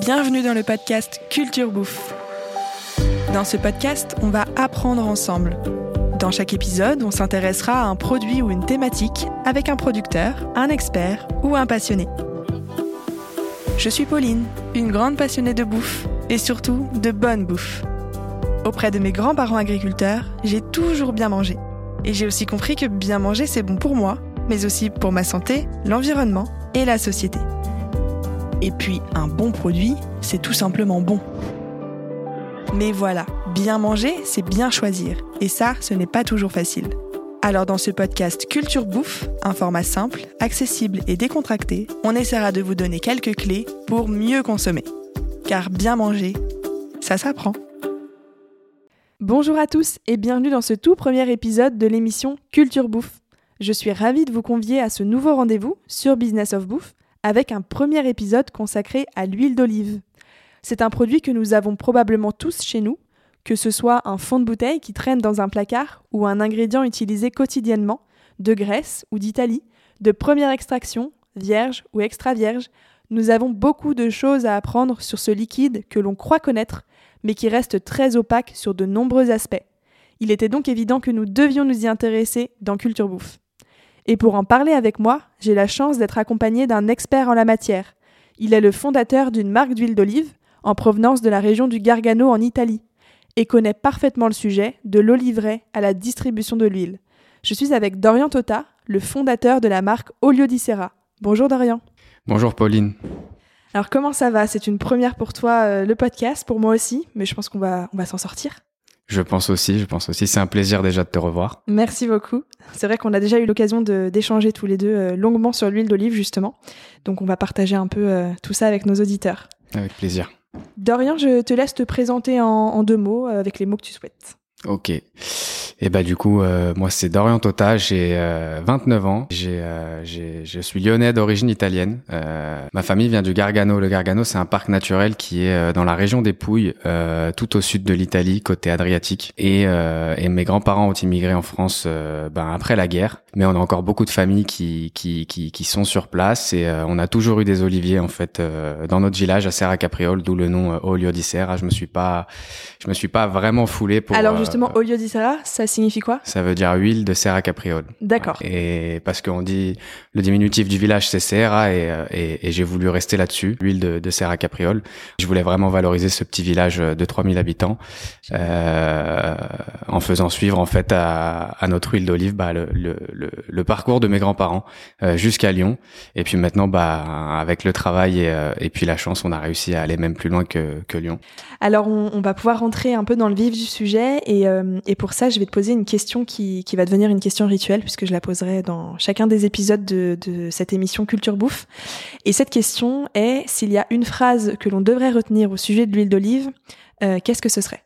Bienvenue dans le podcast Culture Bouffe. Dans ce podcast, on va apprendre ensemble. Dans chaque épisode, on s'intéressera à un produit ou une thématique avec un producteur, un expert ou un passionné. Je suis Pauline, une grande passionnée de bouffe et surtout de bonne bouffe. Auprès de mes grands-parents agriculteurs, j'ai toujours bien mangé. Et j'ai aussi compris que bien manger, c'est bon pour moi, mais aussi pour ma santé, l'environnement et la société. Et puis, un bon produit, c'est tout simplement bon. Mais voilà, bien manger, c'est bien choisir. Et ça, ce n'est pas toujours facile. Alors dans ce podcast Culture Bouffe, un format simple, accessible et décontracté, on essaiera de vous donner quelques clés pour mieux consommer. Car bien manger, ça s'apprend. Bonjour à tous et bienvenue dans ce tout premier épisode de l'émission Culture Bouffe. Je suis ravie de vous convier à ce nouveau rendez-vous sur Business of Bouffe avec un premier épisode consacré à l'huile d'olive. C'est un produit que nous avons probablement tous chez nous, que ce soit un fond de bouteille qui traîne dans un placard ou un ingrédient utilisé quotidiennement, de Grèce ou d'Italie, de première extraction, vierge ou extra vierge, nous avons beaucoup de choses à apprendre sur ce liquide que l'on croit connaître, mais qui reste très opaque sur de nombreux aspects. Il était donc évident que nous devions nous y intéresser dans Culture Bouffe. Et pour en parler avec moi, j'ai la chance d'être accompagné d'un expert en la matière. Il est le fondateur d'une marque d'huile d'olive en provenance de la région du Gargano en Italie et connaît parfaitement le sujet de l'oliveraie à la distribution de l'huile. Je suis avec Dorian Tota, le fondateur de la marque Olio di Serra. Bonjour Dorian. Bonjour Pauline. Alors comment ça va? C'est une première pour toi euh, le podcast, pour moi aussi, mais je pense qu'on va, on va s'en sortir. Je pense aussi, je pense aussi. C'est un plaisir déjà de te revoir. Merci beaucoup. C'est vrai qu'on a déjà eu l'occasion d'échanger tous les deux euh, longuement sur l'huile d'olive justement. Donc on va partager un peu euh, tout ça avec nos auditeurs. Avec plaisir. Dorian, je te laisse te présenter en, deux mots euh, avec les mots que tu souhaites. Ok. Et bah du coup, euh, moi c'est Dorian Tota, j'ai 29 euh, ans, j'ai, je suis lyonnais d'origine italienne. ma famille vient du Gargano. Le Gargano, c'est un parc naturel qui est dans la région des Pouilles, tout au sud de l'Italie, côté Adriatique. Et, et mes grands-parents ont immigré en France ben, après la guerre mais on a encore beaucoup de familles qui qui qui, qui sont sur place et euh, on a toujours eu des oliviers en fait euh, dans notre village à Serra Capriole, d'où le nom euh, Olio di Serra. Je me suis pas je me suis pas vraiment foulé pour Alors justement Olio di Serra, ça signifie quoi? Ça veut dire huile de Serra Capriole. D'accord. Et parce qu'on dit le diminutif du village c'est Serra et et, et j'ai voulu rester là-dessus, l'huile de, de Serra Capriole. Je voulais vraiment valoriser ce petit village de 3000 habitants en faisant suivre en fait à, à notre huile d'olive bah, le, le le, parcours de mes grands-parents euh, jusqu'à Lyon. Et puis maintenant, bah, avec le travail et, euh, et, puis la chance, on a réussi à aller même plus loin que, que Lyon. Alors, on, on, va pouvoir rentrer un peu dans le vif du sujet. Et, euh, et, pour ça, je vais te poser une question qui, qui va devenir une question rituelle, puisque je la poserai dans chacun des épisodes de, de cette émission Culture Bouffe. Et cette question est, s'il y a une phrase que l'on devrait retenir au sujet de l'huile d'olive, qu'est-ce que ce serait?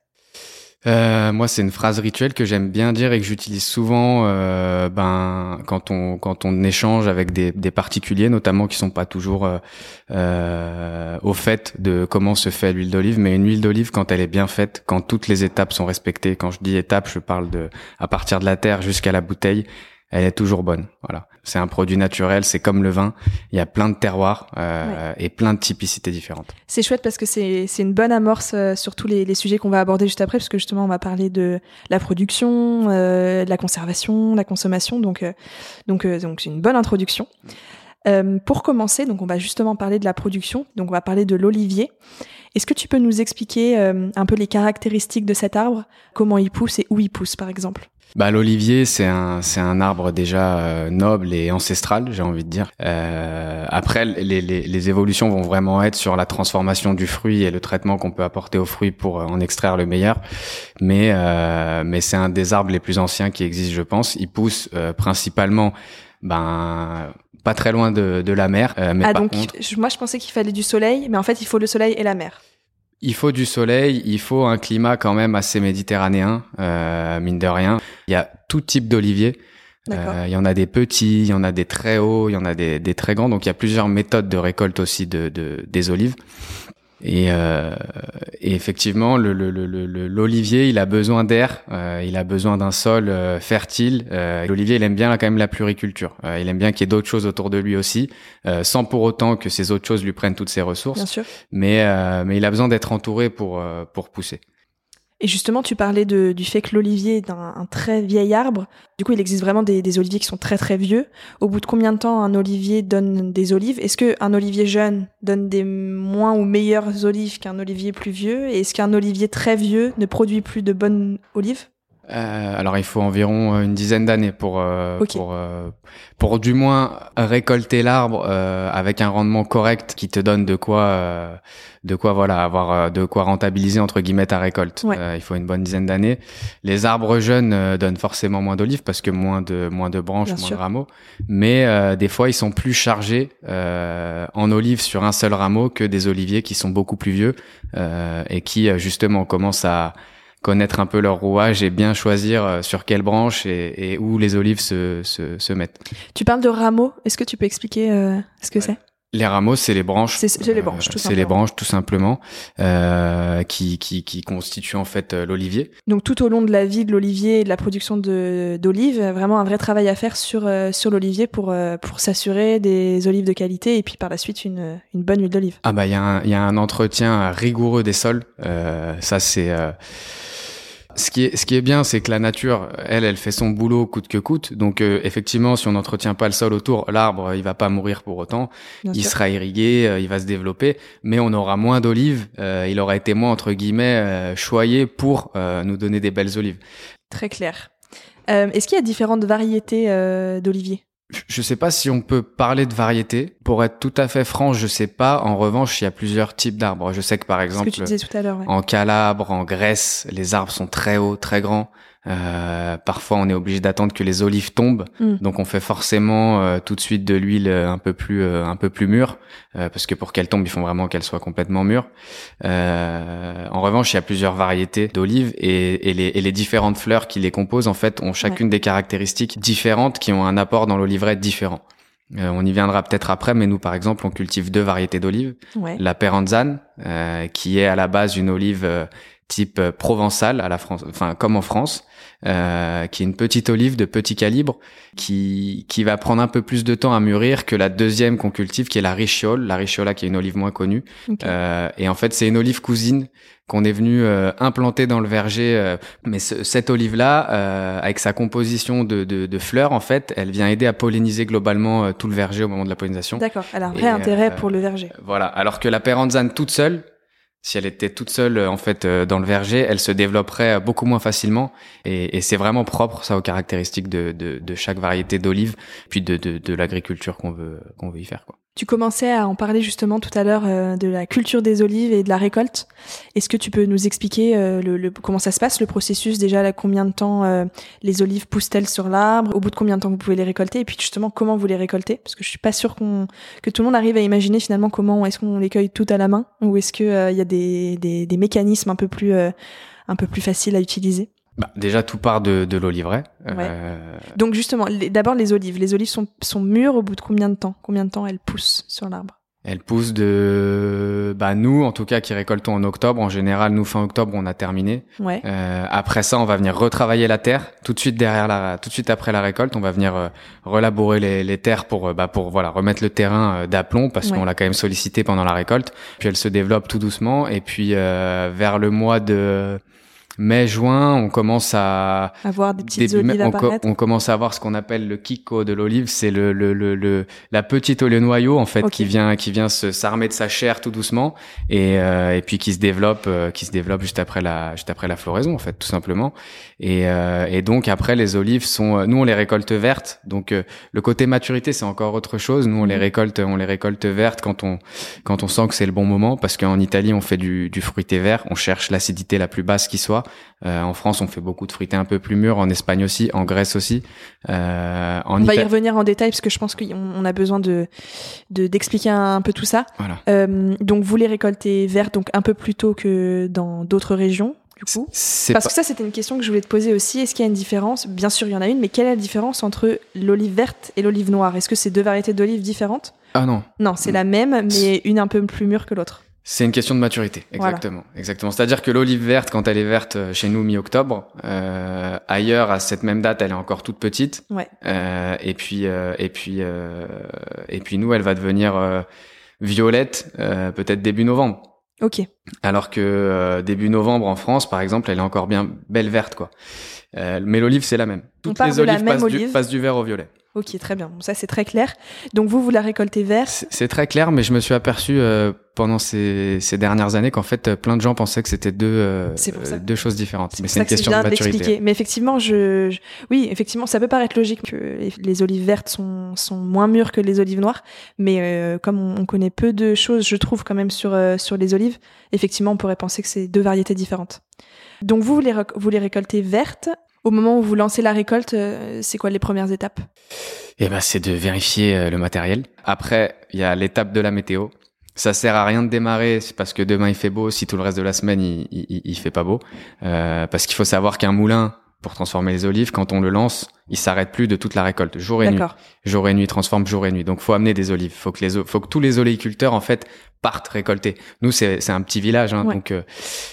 Euh, moi, c'est une phrase rituelle que j'aime bien dire et que j'utilise souvent, euh, ben quand on quand on échange avec des, particuliers, notamment qui sont pas toujours euh au fait de comment se fait l'huile d'olive. Mais une huile d'olive, quand elle est bien faite, quand toutes les étapes sont respectées, quand je dis étapes, je parle de à partir de la terre jusqu'à la bouteille, elle est toujours bonne. Voilà. C'est un produit naturel, c'est comme le vin. Il y a plein de terroirs euh, et plein de typicités différentes. C'est chouette parce que c'est une bonne amorce euh, sur tous les, les, sujets qu'on va aborder juste après, parce que justement on va parler de la production, euh, de la conservation, la consommation. Donc euh, donc euh, donc c'est une bonne introduction. pour commencer, donc on va justement parler de la production. Donc on va parler de l'olivier. Est-ce que tu peux nous expliquer un peu les caractéristiques de cet arbre, comment il pousse et où il pousse par exemple? Bah, l'olivier, c'est un, c'est un arbre déjà euh, noble et ancestral, j'ai envie de dire. Euh, après, les, les, les, évolutions vont vraiment être sur la transformation du fruit et le traitement qu'on peut apporter au fruit pour euh, en extraire le meilleur. Mais, euh, mais c'est un des arbres les plus anciens qui existent, je pense. Il pousse euh, principalement, ben, pas très loin de, de la mer. mais ah, donc, moi, je pensais qu'il fallait du soleil, mais en fait, il faut le soleil et la mer. Il faut du soleil, il faut un climat quand même assez méditerranéen, euh, mine de rien. Il y a tout type d'oliviers. Euh, il y en a des petits, il y en a des très hauts, il y en a des, des, très grands. Donc il y a plusieurs méthodes de récolte aussi de, de des olives. Et, euh, et effectivement, l'olivier, le, le, il a besoin d'air, euh, il a besoin d'un sol euh, fertile. Euh, l'olivier, il aime bien quand même la pluriculture. Euh, il aime bien qu'il y ait d'autres choses autour de lui aussi, sans pour autant que ces autres choses lui prennent toutes ses ressources. Bien sûr. Mais, mais il a besoin d'être entouré pour, pour pousser. Et justement, tu parlais du fait que l'olivier est un, très vieil arbre. Du coup, il existe vraiment des, des, oliviers qui sont très très vieux. Au bout de combien de temps un olivier donne des olives? Est-ce qu'un olivier jeune donne des moins ou meilleures olives qu'un olivier plus vieux? Et est-ce qu'un olivier très vieux ne produit plus de bonnes olives? Euh, alors il faut environ euh, une dizaine d'années pour euh, pour euh, pour du moins récolter l'arbre euh, avec un rendement correct qui te donne de quoi de quoi voilà avoir de quoi rentabiliser entre guillemets ta récolte. il faut une bonne dizaine d'années. Les arbres jeunes donnent forcément moins d'olives parce que moins de moins de branches, moins de rameaux. Mais des fois ils sont plus chargés en olives sur un seul rameau que des oliviers qui sont beaucoup plus vieux et qui justement commencent à connaître un peu leur rouage et bien choisir euh, sur quelle branche et, où les olives se, se, se, mettent. Tu parles de rameaux. Est-ce que tu peux expliquer euh, ce que c'est? Les rameaux, c'est les branches. C'est les branches, tout simplement. C'est les branches, tout simplement, euh, qui, qui, qui constituent en fait euh, l'olivier. Donc tout au long de la vie de l'olivier et de la production d'olives, vraiment un vrai travail à faire sur sur l'olivier pour pour s'assurer des olives de qualité et puis par la suite une une bonne huile d'olive. Ah bah il y a un il y a un entretien rigoureux des sols. ça c'est ce qui est, ce qui est bien, c'est que la nature, elle, elle fait son boulot coûte que coûte. Donc, euh, effectivement, si on n'entretient pas le sol autour, l'arbre, il va pas mourir pour autant. il sera irrigué, euh, il va se développer, mais on aura moins d'olives. Euh, il aura été moins entre guillemets choyé pour nous donner des belles olives. Très clair. Est-ce qu'il y a différentes variétés d'oliviers? Je sais pas si on peut parler de variété. Pour être tout à fait franc, je sais pas. En revanche, il y a plusieurs types d'arbres. Je sais que par exemple, en Calabre, en Grèce, les arbres sont très hauts, très grands. Euh, parfois, on est obligé d'attendre que les olives tombent, mm. donc on fait forcément euh, tout de suite de l'huile euh, un peu plus un peu plus mûre, parce que pour qu'elle tombe, il faut vraiment qu'elle soit complètement mûre. en revanche, il y a plusieurs variétés d'olives et, et, les, et, les, différentes fleurs qui les composent en fait ont chacune des caractéristiques différentes qui ont un apport dans l'oliveraie différent. on y viendra peut-être après, mais nous, par exemple, on cultive deux variétés d'olives. La Peranzane, qui est à la base une olive type provençale, à la France, enfin comme en France, euh, qui est une petite olive de petit calibre, qui, qui va prendre un peu plus de temps à mûrir que la deuxième qu'on cultive, qui est la Ricciole, la Ricciola qui est une olive moins connue. Euh, et en fait, c'est une olive cousine qu'on est venu euh, implanter dans le verger. Euh, mais cette olive-là, euh, avec sa composition de, de, de, fleurs, en fait, elle vient aider à polliniser globalement tout le verger au moment de la pollinisation. D'accord, elle a un vrai intérêt pour le verger. Voilà, alors que la péranzane toute seule, si elle était toute seule en fait euh, dans le verger, elle se développerait beaucoup moins facilement. Et, et c'est vraiment propre ça aux caractéristiques de, de, de chaque variété d'olive, puis de, de, de l'agriculture qu'on veut qu'on veut y faire. Quoi. Tu commençais à en parler justement tout à l'heure euh, de la culture des olives et de la récolte. Est-ce que tu peux nous expliquer euh, le, comment ça se passe, le processus? Déjà, là, combien de temps euh, les olives poussent-elles sur l'arbre, au bout de combien de temps vous pouvez les récolter, et puis justement comment vous les récoltez? Parce que je suis pas sûre qu'on que tout le monde arrive à imaginer finalement comment est-ce qu'on les cueille tout à la main, ou est-ce qu'il il y a des, des, des, mécanismes un peu plus un peu plus faciles à utiliser? Bah, déjà, tout part de, de l'oliveraie. Euh... Donc justement, d'abord les olives. Les olives sont, sont mûres au bout de combien de temps? Combien de temps elles poussent sur l'arbre? Elles poussent de... Bah nous, en tout cas, qui récoltons en octobre. En général, nous, fin octobre, on a terminé. Ouais. Euh, après ça, on va venir retravailler la terre. Tout de suite derrière la... Tout de suite après la récolte, on va venir euh, relaborer les, les, terres pour, euh, bah, pour voilà, remettre le terrain euh, d'aplomb parce qu'on l'a quand même sollicité pendant la récolte. Puis elle se développe tout doucement. Et puis vers le mois de mai juin on commence à avoir des petites olives on, on, commence à avoir ce qu'on appelle le kiko de l'olive. C'est le, le, le, le, la petite olive noyau en fait qui vient qui vient se s'armer de sa chair tout doucement et, euh, et puis qui se développe euh, qui se développe juste après la juste après la floraison en fait tout simplement. Et, euh, et donc après les olives sont nous on les récolte vertes. Donc le côté maturité c'est encore autre chose. Nous on les mhm. récolte on les récolte vertes quand on quand on sent que c'est le bon moment parce qu'en Italie on fait du, du fruité vert. On cherche l'acidité la plus basse qui soit euh, en France, on fait beaucoup de fruités un peu plus mûrs, en Espagne aussi, en Grèce aussi. Euh, en on va y revenir en détail parce que je pense qu'on a besoin de d'expliquer un, peu tout ça. Voilà. Euh, donc vous les récoltez vertes donc un peu plus tôt que dans d'autres régions. Du coup. Parce que ça, c'était une question que je voulais te poser aussi. Est-ce qu'il y a une différence? Bien sûr, il y en a une, mais quelle est la différence entre l'olive verte et l'olive noire? Est-ce que c'est deux variétés d'olives différentes? Ah non. Non, c'est la même, mais une un peu plus mûre que l'autre. C'est une question de maturité, exactement, exactement. C'est-à-dire que l'olive verte, quand elle est verte euh, chez nous mi-octobre, euh, ailleurs à cette même date, elle est encore toute petite. Ouais. Euh, et puis euh, et puis euh, et puis nous, elle va devenir euh, violette peut-être début novembre. Ok. Alors que début novembre en France, par exemple, elle est encore bien belle verte, quoi. mais l'olive, c'est la même. Toutes les olives passent, Du, passent du vert au violet. Ok, très bien. ça, c'est très clair. Donc, vous, vous la récoltez verte C'est très clair, mais je me suis aperçu euh, pendant ces, ces, dernières années qu'en fait, euh, plein de gens pensaient que c'était deux, euh, deux choses différentes. Mais c'est une question de maturité. Mais effectivement, je, oui, effectivement, ça peut paraître logique que les olives vertes sont, sont moins mûres que les olives noires, mais comme on, connaît peu de choses, je trouve quand même sur sur les olives, effectivement, on pourrait penser que c'est deux variétés différentes. Donc vous, vous les, vous les récoltez vertes au moment où vous lancez la récolte, euh, c'est quoi les premières étapes? Eh ben, c'est de vérifier euh, le matériel. Après, il y a l'étape de la météo. Ça sert à rien de démarrer parce que demain il fait beau si tout le reste de la semaine il, il, fait pas beau. Euh, parce qu'il faut savoir qu'un moulin pour transformer les olives, quand on le lance, il s'arrête plus de toute la récolte, jour et nuit. Jour et nuit, transforme jour et nuit. Donc, faut amener des olives. Faut que les, faut que tous les oléiculteurs en fait partent récolter. Nous, c'est c'est un petit village, hein, donc euh,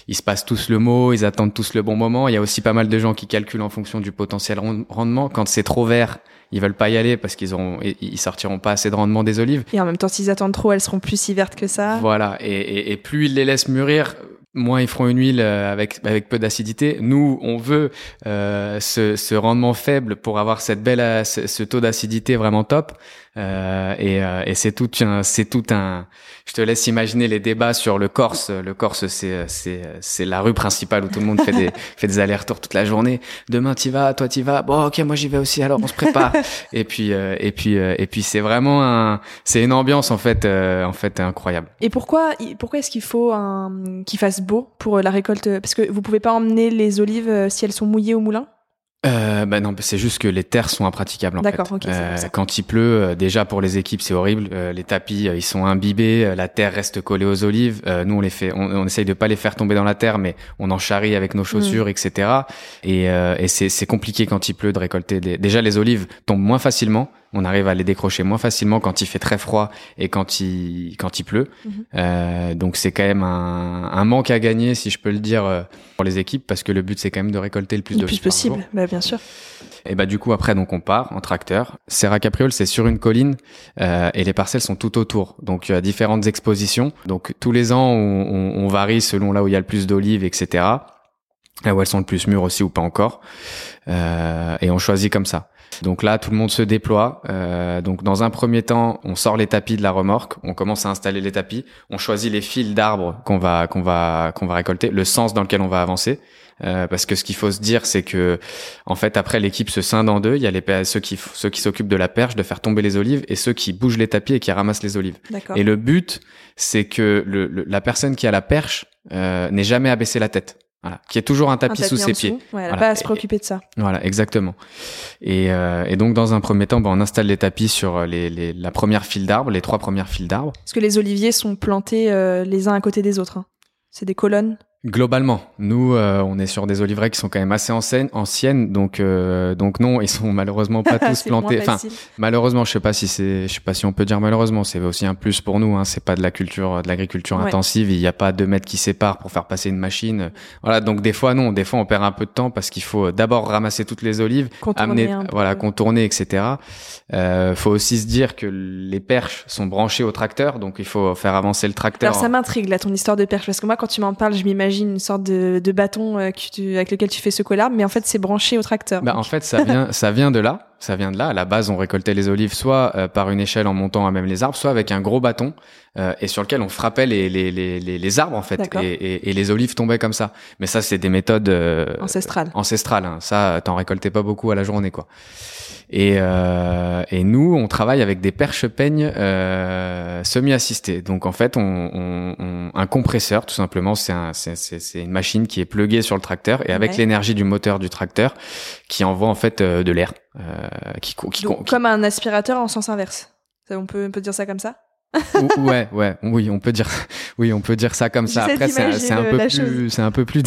ils se passent tous le mot, ils attendent tous le bon moment. Il y a aussi pas mal de gens qui calculent en fonction du potentiel rendement. Quand c'est trop vert, ils veulent pas y aller parce qu'ils auront, ils sortiront pas assez de rendement des olives. Et en même temps, s'ils attendent trop, elles seront plus si vertes que ça. Voilà. Et, et, et plus ils les laissent mûrir, moins ils feront une huile euh, avec avec peu d'acidité. Nous, on veut euh, ce, ce, rendement faible pour avoir cette belle euh, ce, taux d'acidité vraiment top. Euh, et, euh, et c'est tout un c'est tout un. Je te laisse imaginer les débats sur le Corse. Le Corse, c'est c'est c'est la rue principale où tout le monde fait des fait des allers-retours toute la journée. Demain t'y vas, toi t'y vas. Bon, ok, moi j'y vais aussi. Alors on se prépare. et puis et puis et puis c'est vraiment un c'est une ambiance en fait en fait incroyable. Et pourquoi pourquoi est-ce qu'il faut un qu'il fasse beau pour euh, la récolte? Parce que vous pouvez pas emmener les olives euh, si elles sont mouillées au moulin? Euh, bah non, c'est juste que les terres sont impraticables en fait. euh, quand il pleut, euh, déjà pour les équipes c'est horrible. les tapis ils sont imbibés, la terre reste collée aux olives. nous on les fait, on, on, essaye de pas les faire tomber dans la terre, mais on en charrie avec nos chaussures, mm. etc. Et, et c'est compliqué quand il pleut de récolter. Des... Déjà les olives tombent moins facilement on arrive à les décrocher moins facilement quand il fait très froid et quand il quand il pleut. Mhm. Euh, donc c'est quand même un, un, manque à gagner, si je peux le dire, euh, pour les équipes, parce que le but c'est quand même de récolter le plus de le plus possible. Bah, bien sûr. Et bah du coup après donc on part en tracteur. Serra Capriole c'est sur une colline euh, et les parcelles sont tout autour. Donc il y a différentes expositions. Donc tous les ans on, on, on varie selon là où il y a le plus d'olives, etc. Là où elles sont le plus mûres aussi ou pas encore. Euh, et on choisit comme ça. Donc là, tout le monde se déploie. Euh, donc dans un premier temps, on sort les tapis de la remorque, on commence à installer les tapis, on choisit les fils d'arbres qu'on va qu'on va qu'on va récolter, le sens dans lequel on va avancer. Euh, parce que ce qu'il faut se dire, c'est que en fait après l'équipe se scinde en deux. Il y a les ceux qui ceux qui s'occupent de la perche, de faire tomber les olives, et ceux qui bougent les tapis et qui ramassent les olives. Et le but, c'est que le, la personne qui a la perche euh, n'ait jamais à baisser la tête. Voilà, qui est toujours un tapis, sous ses pieds. Ouais, elle pas à se préoccuper de ça. Voilà, exactement. Et, euh, et donc dans un premier temps, bah, on installe les tapis sur les, les, la première file d'arbres, les trois premières files d'arbres. Parce que les oliviers sont plantés euh, les uns à côté des autres. Hein. C'est des colonnes. Globalement, nous, euh, on est sur des oliveraies qui sont quand même assez anciennes, donc euh, donc non, ils sont malheureusement pas tous plantés. Enfin, malheureusement, je sais pas si c'est, je sais pas si on peut dire malheureusement, c'est aussi un plus pour nous. Hein, c'est pas de la culture, de l'agriculture intensive. Il n'y a pas deux mètres qui séparent pour faire passer une machine. Voilà, donc des fois non, des fois on perd un peu de temps parce qu'il faut d'abord ramasser toutes les olives, amener, voilà, contourner, etc. Euh, faut aussi se dire que les perches sont branchées au tracteur, donc il faut faire avancer le tracteur. Alors ça m'intrigue là ton histoire de perche parce que moi quand tu m'en parles, je m'imagine une sorte de, de bâton euh, avec lequel tu fais secouer l'arbre, mais en fait c'est branché au tracteur. Bah, en fait ça vient, ça vient de là. Ça vient de là. À la base, on récoltait les olives soit euh, par une échelle en montant à même les arbres, soit avec un gros bâton euh, et sur lequel on frappait les, les, les, les arbres en fait, et, et, et, les olives tombaient comme ça. Mais ça, c'est des méthodes ancestrales. Ancestrales. Hein. Ça, t'en récoltais pas beaucoup à la journée, quoi. Et, euh, et nous, on travaille avec des perches-peignes euh, semi-assistées. Donc en fait, on, on, on, un compresseur, tout simplement, c'est un, une machine qui est pluguée sur le tracteur et avec l'énergie du moteur du tracteur qui envoie en fait euh, de l'air. Euh, qui, qui, comme un aspirateur en sens inverse. On peut, on peut dire ça comme ça? Ouais, ouais, oui, on peut dire, oui, on peut dire ça comme ça. Après, c'est un, peu plus, c'est un peu plus,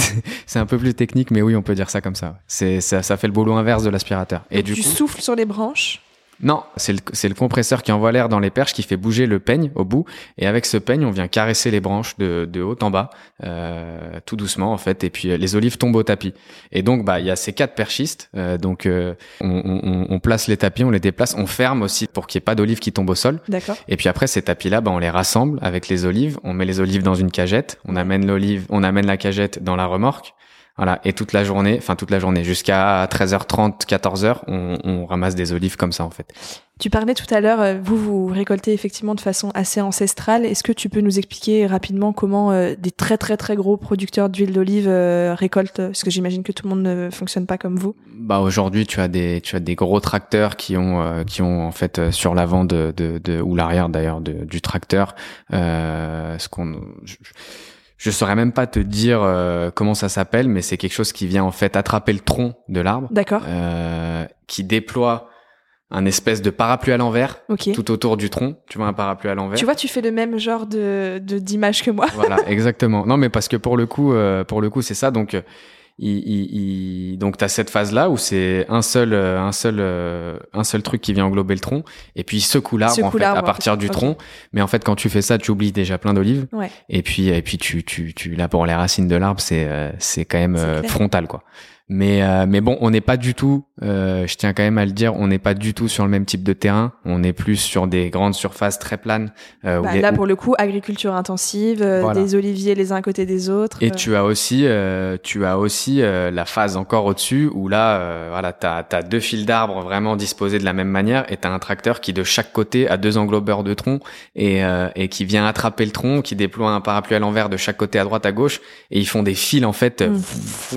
c'est un peu plus technique, mais oui, on peut dire ça comme ça. C'est ça, ça fait le boulot inverse de l'aspirateur. Et, du tu souffles sur les branches Non, c'est le, le compresseur qui envoie l'air dans les perches qui fait bouger le peigne au bout. Et avec ce peigne, on vient caresser les branches de, de haut en bas, euh, tout doucement en fait. Et puis euh, les olives tombent au tapis. Et donc, bah, il y a ces quatre perchistes. Euh, donc, euh, on, on, on place les tapis, on les déplace, on ferme aussi pour qu'il n'y ait pas d'olives qui tombent au sol. D'accord. Et puis après, ces tapis-là, bah, on les rassemble avec les olives. On met les olives dans une cagette. On amène l'olive, on amène la cagette dans la remorque. Voilà. Et toute la journée, enfin toute la journée, jusqu'à 13h30, 14h, on, on ramasse des olives comme ça, en fait. Tu parlais tout à l'heure, euh, vous vous récoltez effectivement de façon assez ancestrale. Est-ce que tu peux nous expliquer rapidement comment euh, des très très très gros producteurs d'huile d'olive euh, récoltent Parce que j'imagine que tout le monde ne fonctionne pas comme vous. Bah aujourd'hui, tu as des tu as des gros tracteurs qui ont euh, qui ont en fait euh, sur l'avant de, de, de ou l'arrière d'ailleurs du tracteur euh, ce qu'on je, je saurais même pas te dire euh, comment ça s'appelle, mais c'est quelque chose qui vient en fait attraper le tronc de l'arbre, D'accord. euh, qui déploie un espèce de parapluie à l'envers Ok. tout autour du tronc. Tu vois un parapluie à l'envers. Tu vois, tu fais le même genre de de- d'image que moi. voilà, exactement. Non, mais parce que pour le coup, euh, pour le coup, c'est ça. Donc, euh, il, il, il- donc t'as cette phase là où c'est un seul, euh, un seul, euh, un seul truc qui vient englober le tronc, et puis il secoue l'arbre en fait, à en partir fait. du tronc. Mais en fait, quand tu fais ça, tu oublies déjà plein d'olives, Ouais. et puis, et puis tu, tu, tu, là pour les racines de l'arbre, c'est, euh, c'est quand même frontal quoi. Mais, euh, mais bon, on n'est pas du tout, euh, je tiens quand même à le dire, on n'est pas du tout sur le même type de terrain. On est plus sur des grandes surfaces très planes. euh, Bah, là, où- pour le coup, agriculture intensive, euh, Voilà. des oliviers les uns à côté des autres. Et tu as aussi, euh, tu as aussi euh, la phase encore au-dessus où là, euh, voilà, t'as as deux fils d'arbres vraiment disposés de la même manière et t'as un tracteur qui de chaque côté a deux englobeurs de tronc et, euh, et qui vient attraper le tronc, qui déploie un parapluie à l'envers de chaque côté à droite à gauche et ils font des fils en fait. Mm.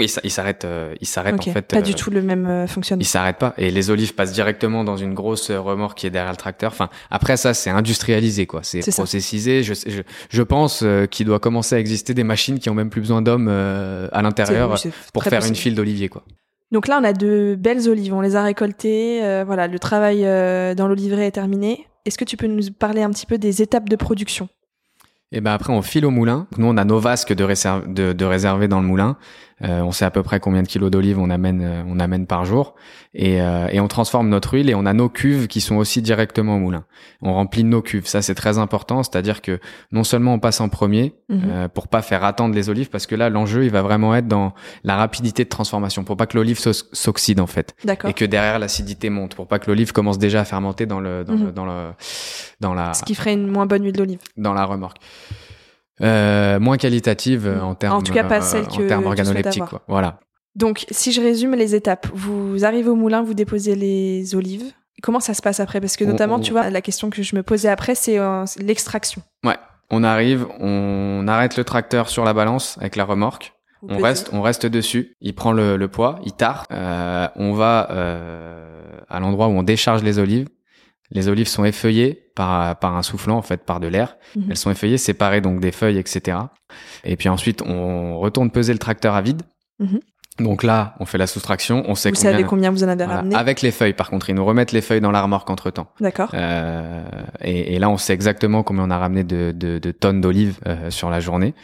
ils s'a- ils s'arrêtent, euh, ils s'arrêtent en fait. Pas euh, du tout le même euh, fonctionnement. ils s'arrêtent pas et les olives passent directement dans une grosse euh, remorque qui est derrière le tracteur. Enfin, après ça, c'est industrialisé quoi, c'est processisé. Je, je, je pense euh, qu'il doit commencer à exister des machines qui ont même plus besoin d'hommes euh, à l'intérieur pour faire une file d'olivier quoi. Donc là, on a de belles olives, on les a récoltées. euh, voilà, le travail euh, dans l'oliveraie est terminé. Est-ce que tu peux nous parler un petit peu des étapes de production? Et ben après on file au moulin. Nous on a nos vasques de, réserve, de, de réserver dans le moulin. Euh, on sait à peu près combien de kilos d'olives on amène euh, on amène par jour et, euh, et on transforme notre huile et on a nos cuves qui sont aussi directement au moulin. On remplit nos cuves, ça c'est très important, c'est-à-dire que non seulement on passe en premier euh, pour pas faire attendre les olives parce que là l'enjeu il va vraiment être dans la rapidité de transformation pour pas que l'olive s'o- s'oxyde en fait et que derrière l'acidité monte pour pas que l'olive commence déjà à fermenter dans le dans, le, Mhm. dans le dans la Ce qui ferait une moins bonne huile d'olive. dans la remorque. Euh, moins qualitative euh, en termes En tout cas, pas celle euh, que en organoleptiques quoi. Voilà. Donc, si je résume les étapes, vous arrivez au moulin, vous déposez les olives. Comment ça se passe après? Parce que notamment, on- tu vois, la question que je me posais après, c'est euh, c'est l'extraction. On arrive, on arrête le tracteur sur la balance avec la remorque. Vous On pesez. reste, on reste dessus. Il prend le, le poids, il tare. Euh, on va euh, à l'endroit où on décharge les olives. Les olives sont effeuillées par, par un soufflant, en fait, par de l'air. Mhm. Elles sont effeuillées, séparées donc des feuilles, etc. Et puis ensuite, on retourne peser le tracteur à vide. Mhm. Donc là, on fait la soustraction. On sait Vous combien, savez combien vous en avez voilà. ramené Avec les feuilles, par contre, ils nous remettent les feuilles dans la remorque entre temps. D'accord. Euh, et, et là, on sait exactement combien on a ramené de, de, de tonnes d'olives euh, sur la journée.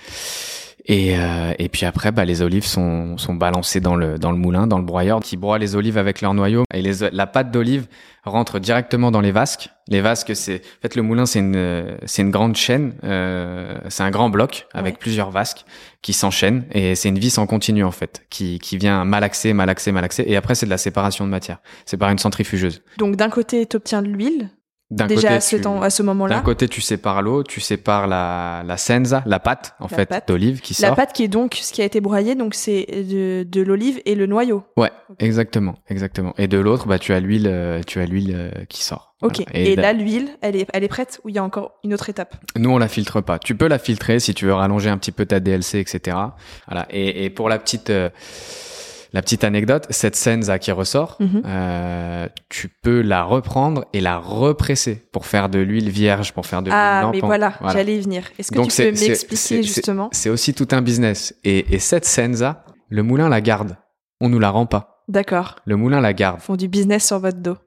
Et, euh, et puis après, bah, les olives sont, sont balancées dans le, dans le moulin, dans le broyeur, qui broie les olives avec leur noyau. Et les, la pâte d'olive rentre directement dans les vasques. Les vasques, c'est, en fait, le moulin, c'est une, c'est une grande chaîne. Euh, c'est un grand bloc avec Ouais. plusieurs vasques qui s'enchaînent. Et c'est une vis en continu, en fait, qui, qui vient malaxer, malaxer, malaxer. Et après, c'est de la séparation de matière. C'est par une centrifugeuse. Donc, d'un côté, tu obtiens de l'huile, déjà côté, à ce, tu- temps- à ce d'un côté, tu sépares l'eau, tu sépares la, la senza, la pâte, en La fait, d'olive qui La sort. pâte qui est donc ce qui a été broyé, donc c'est de, de l'olive et le noyau. Ouais, exactement, exactement. Et de l'autre, bah, tu as l'huile, euh, tu as l'huile euh, qui sort. Ok. Voilà. Et, la- là, l'huile, elle est, elle est prête ou il y a encore une autre étape? Nous, on la filtre pas. Tu peux la filtrer si tu veux rallonger un petit peu ta DLC, etc. Voilà. Et, et pour la petite, euh, la petite anecdote, cette senza qui ressort, Mhm. euh, tu peux la reprendre et la represser pour faire de l'huile vierge, pour faire de l'huile Ah, mais voilà, j'allais y venir. Est-ce que Donc tu peux m'expliquer justement? C'est aussi tout un business. Et, et cette senza, le moulin la garde. On nous la rend pas. D'accord. Le moulin la garde. Ils font du business sur votre dos.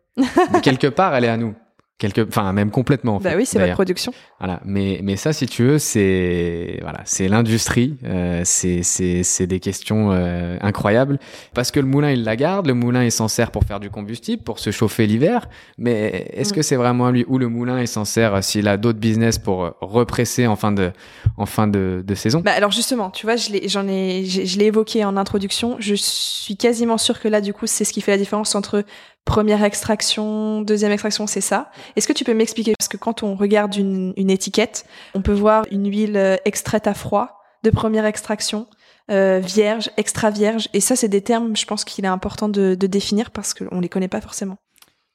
Mais quelque part, elle est à nous. Quelque, enfin même complètement. En bah fait, oui, c'est votre production. Voilà, mais mais ça, si tu veux, c'est voilà, c'est l'industrie, euh, c'est c'est c'est des questions euh, incroyables parce que le moulin il la garde, le moulin il s'en sert pour faire du combustible, pour se chauffer l'hiver, mais est-ce que c'est vraiment lui ou le moulin il s'en sert euh, s'il a d'autres business pour euh, represser en fin de en fin de, de saison? Bah alors justement, tu vois, je l'ai, j'en ai, je l'ai évoqué en introduction. Je suis quasiment sûre que là, du coup, c'est ce qui fait la différence entre première extraction, deuxième extraction, c'est ça. Est-ce que tu peux m'expliquer Parce que quand on regarde une, une étiquette, on peut voir une huile euh, extraite à froid de première extraction, euh, vierge, extra vierge, et ça, c'est des termes, je pense qu'il est important de, de définir parce qu'on les connaît pas forcément.